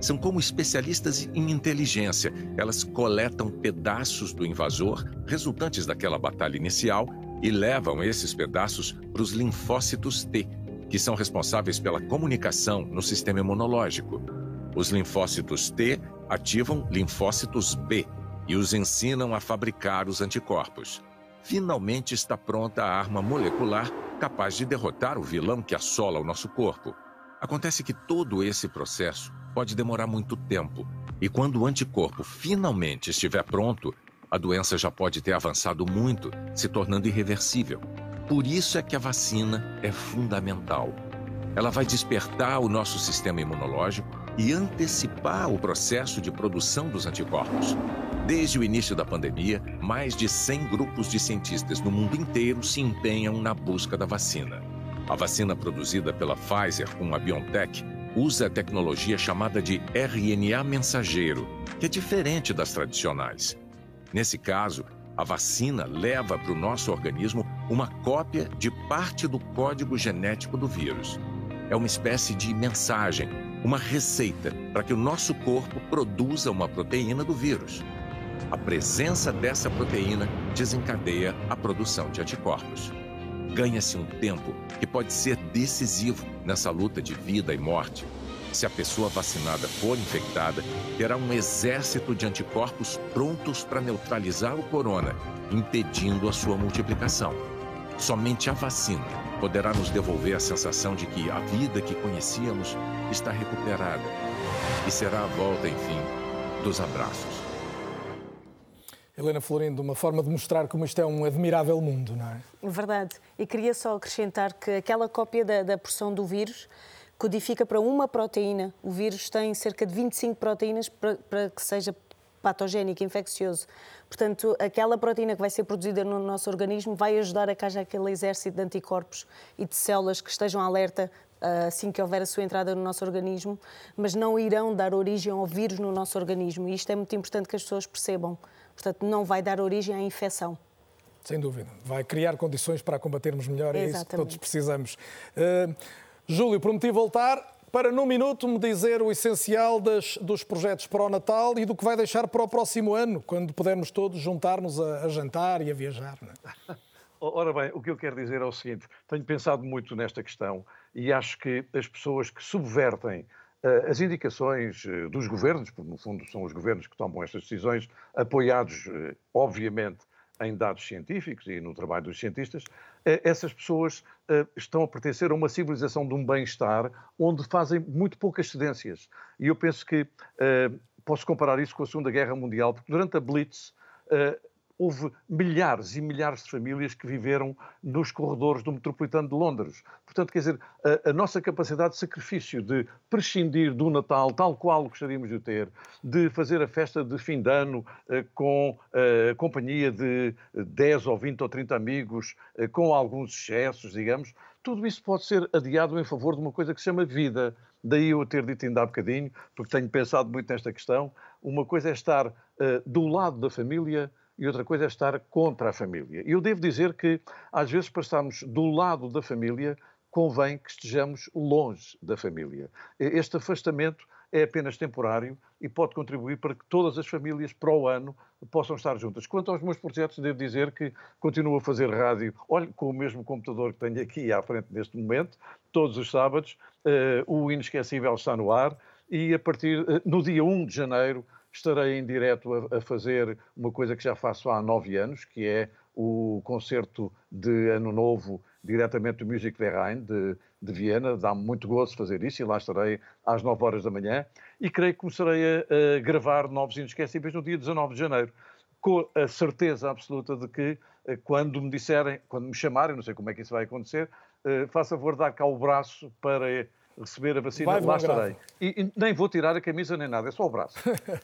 são como especialistas em inteligência. Elas coletam pedaços do invasor resultantes daquela batalha inicial e levam esses pedaços para os linfócitos T, que são responsáveis pela comunicação no sistema imunológico. Os linfócitos T ativam linfócitos B e os ensinam a fabricar os anticorpos. Finalmente está pronta a arma molecular capaz de derrotar o vilão que assola o nosso corpo. Acontece que todo esse processo pode demorar muito tempo. E quando o anticorpo finalmente estiver pronto, a doença já pode ter avançado muito, se tornando irreversível. Por isso é que a vacina é fundamental. Ela vai despertar o nosso sistema imunológico e antecipar o processo de produção dos anticorpos. Desde o início da pandemia, mais de 100 grupos de cientistas no mundo inteiro se empenham na busca da vacina. A vacina produzida pela Pfizer com a BioNTech usa a tecnologia chamada de RNA mensageiro, que é diferente das tradicionais. Nesse caso, a vacina leva para o nosso organismo uma cópia de parte do código genético do vírus. É uma espécie de mensagem, uma receita para que o nosso corpo produza uma proteína do vírus. A presença dessa proteína desencadeia a produção de anticorpos ganha-se um tempo que pode ser decisivo nessa luta de vida e morte. Se a pessoa vacinada for infectada, terá um exército de anticorpos prontos para neutralizar o corona, impedindo a sua multiplicação. Somente a vacina poderá nos devolver a sensação de que a vida que conhecíamos está recuperada. E será a volta, enfim, dos abraços. Helena Florindo, uma forma de mostrar como isto é um admirável mundo, não é? Verdade. E queria só acrescentar que aquela cópia da, da porção do vírus codifica para uma proteína. O vírus tem cerca de 25 proteínas para, para que seja patogénico, infeccioso. Portanto, aquela proteína que vai ser produzida no nosso organismo vai ajudar a que haja aquele exército de anticorpos e de células que estejam alerta assim que houver a sua entrada no nosso organismo, mas não irão dar origem ao vírus no nosso organismo. E isto é muito importante que as pessoas percebam. Portanto, não vai dar origem à infecção. Sem dúvida. Vai criar condições para combatermos melhor, é isso que todos precisamos. Uh, Júlio, prometi voltar para, num minuto, me dizer o essencial das, dos projetos para o Natal e do que vai deixar para o próximo ano, quando pudermos todos juntar-nos a, a, jantar e a viajar. É? Ora bem, o que eu quero dizer é o seguinte: tenho pensado muito nesta questão e acho que as pessoas que subvertem uh, as indicações uh, dos governos, porque no fundo são os governos que tomam estas decisões, apoiados, uh, obviamente, em dados científicos e no trabalho dos cientistas, essas pessoas estão a pertencer a uma civilização de um bem-estar onde fazem muito poucas cedências. E eu penso que posso comparar isso com a Segunda Guerra Mundial, porque durante a Blitz houve milhares e milhares de famílias que viveram nos corredores do metropolitano de Londres. Portanto, quer dizer, a, a, nossa capacidade de sacrifício, de prescindir do Natal tal qual gostaríamos de ter, de fazer a festa de fim de ano eh, com a companhia de 10 ou 20 ou 30 amigos, eh, com alguns excessos, digamos, tudo isso pode ser adiado em favor de uma coisa que se chama vida. Daí eu ter dito ainda há bocadinho, porque tenho pensado muito nesta questão, uma coisa é estar uh, do lado da família e outra coisa é estar contra a família. Eu devo dizer que, às vezes, para estarmos do lado da família, convém que estejamos longe da família. Este afastamento é apenas temporário e pode contribuir para que todas as famílias, para o ano, possam estar juntas. Quanto aos meus projetos, devo dizer que continuo a fazer rádio, olha, com o mesmo computador que tenho aqui à frente neste momento, todos os sábados, uh, o Inesquecível está no ar e a partir, uh, no dia 1 de janeiro, estarei em direto a, a, fazer uma coisa que já faço há nove anos, que é o concerto de Ano Novo diretamente do Music Verein de, de Viena. Dá-me muito gozo fazer isso e lá estarei às nove horas da manhã. E creio que começarei a, a gravar novos inesquecíveis no dia 19 de janeiro, com a certeza absoluta de que eh, quando me disserem, quando me chamarem, não sei como é que isso vai acontecer, uh, faça favor de dar cá o braço para receber a vacina, Vai lá estarei. E, e, nem vou tirar a camisa nem nada, é só o braço.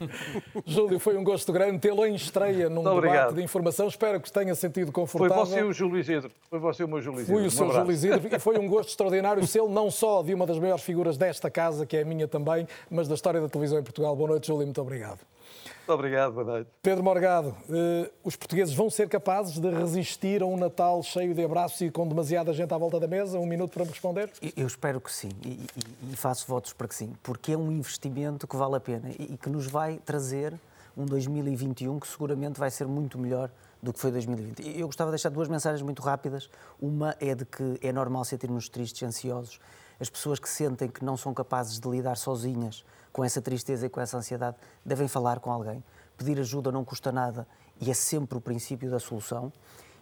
Júlio, foi um gosto grande tê-lo em estreia num Muito debate obrigado. de informação. Espero que tenha sentido confortável. Foi você o Júlio Isidro. Foi você o meu Júlio Isidro. Fui o seu um Júlio Isidro e foi um gosto extraordinário ser não só de uma das maiores figuras desta casa, que é a minha também, mas da história da televisão em Portugal. Boa noite, Júlio. Muito obrigado. Muito obrigado, boa noite. Pedro Morgado, eh, os portugueses vão ser capazes de resistir a um Natal cheio de abraços e com demasiada gente à volta da mesa? Um minuto para me responder? Eu espero que sim e, e, e faço votos para que sim, porque é um investimento que vale a pena e, e que nos vai trazer um 2021 que seguramente vai ser muito melhor do que foi 2020. Eu gostava de deixar duas mensagens muito rápidas. Uma é de que é normal sentirmos tristes, ansiosos. As pessoas que sentem que não são capazes de lidar sozinhas com essa tristeza e com essa ansiedade, devem falar com alguém. Pedir ajuda não custa nada e é sempre o princípio da solução.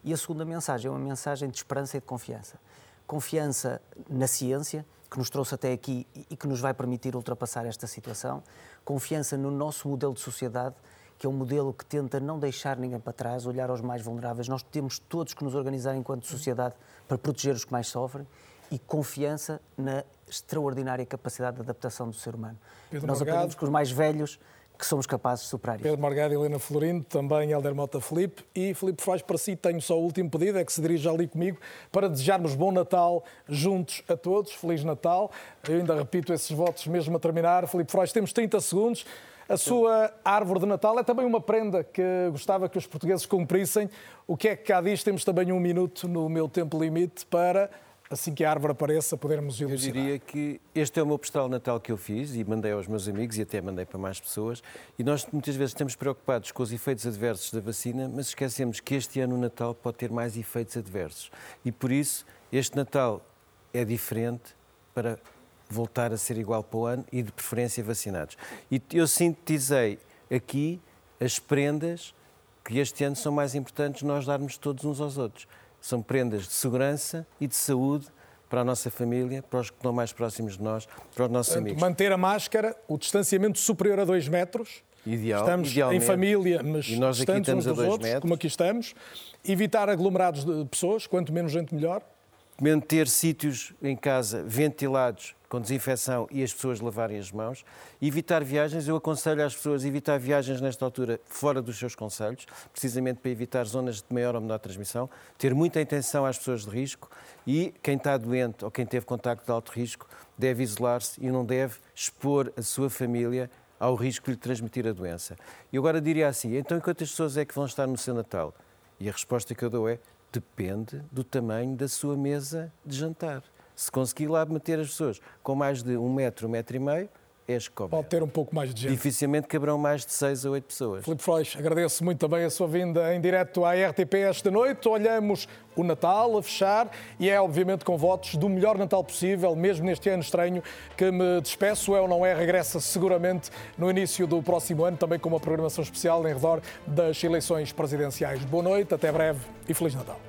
E a segunda mensagem é uma mensagem de esperança e de confiança. Confiança na ciência, que nos trouxe até aqui e que nos vai permitir ultrapassar esta situação. Confiança no nosso modelo de sociedade, que é um modelo que tenta não deixar ninguém para trás, olhar aos mais vulneráveis. Nós temos todos que nos organizar enquanto sociedade para proteger os que mais sofrem e confiança na extraordinária capacidade de adaptação do ser humano. Pedro Nós Morgado, aprendemos com os mais velhos que somos capazes de superar isso. Pedro Morgado e Helena Florindo, também Helder Mota Felipe e Felipe Frois para si tenho só o último pedido, é que se dirija ali comigo para desejarmos bom Natal juntos a todos, Feliz Natal. Eu ainda repito esses votos mesmo a terminar. Felipe Frois, temos 30 segundos. A sua árvore de Natal é também uma prenda que gostava que os portugueses cumprissem. O que é que cá diz? Temos também um minuto no meu tempo limite para assim que a árvore apareça, podermos elucidar. Eu diria que este é o meu postal Natal que eu fiz e mandei aos meus amigos e até mandei para mais pessoas. E nós muitas vezes estamos preocupados com os efeitos adversos da vacina, mas esquecemos que este ano o Natal pode ter mais efeitos adversos. E por isso, este Natal é diferente para voltar a ser igual para o ano e de preferência vacinados. E eu sintetizei aqui as prendas que este ano são mais importantes nós darmos todos uns aos outros são prendas de segurança e de saúde para a nossa família, para os que estão mais próximos de nós, para os nossos amigos. Manter a máscara, o distanciamento superior a 2 metros. Ideal, estamos em família, mas e nós aqui estamos uns dos outros, metros. como aqui estamos. Evitar aglomerados de pessoas, quanto menos gente melhor. Manter sítios em casa ventilados com desinfecção e as pessoas lavarem as mãos. Evitar viagens, eu aconselho às pessoas a evitar viagens nesta altura fora dos seus conselhos, precisamente para evitar zonas de maior ou menor transmissão, ter muita atenção às pessoas de risco e quem está doente ou quem teve contacto de alto risco deve isolar-se e não deve expor a sua família ao risco de lhe transmitir a doença. E agora diria assim, então quantas pessoas é que vão estar no seu Natal? E a resposta que eu dou é, depende do tamanho da sua mesa de jantar. Se conseguir lá meter as pessoas com mais de um metro, um metro e meio, que Pode ter um pouco mais de gente. Dificilmente caberão mais de seis a oito pessoas. Filipe Frois, agradeço muito também a sua vinda em direto à RTP esta noite. Olhamos o Natal a fechar e é obviamente com votos do melhor Natal possível, mesmo neste ano estranho, que me despeço. É ou não é, regressa seguramente no início do próximo ano, também com uma programação especial em redor das eleições presidenciais. Boa noite, até breve e Feliz Natal.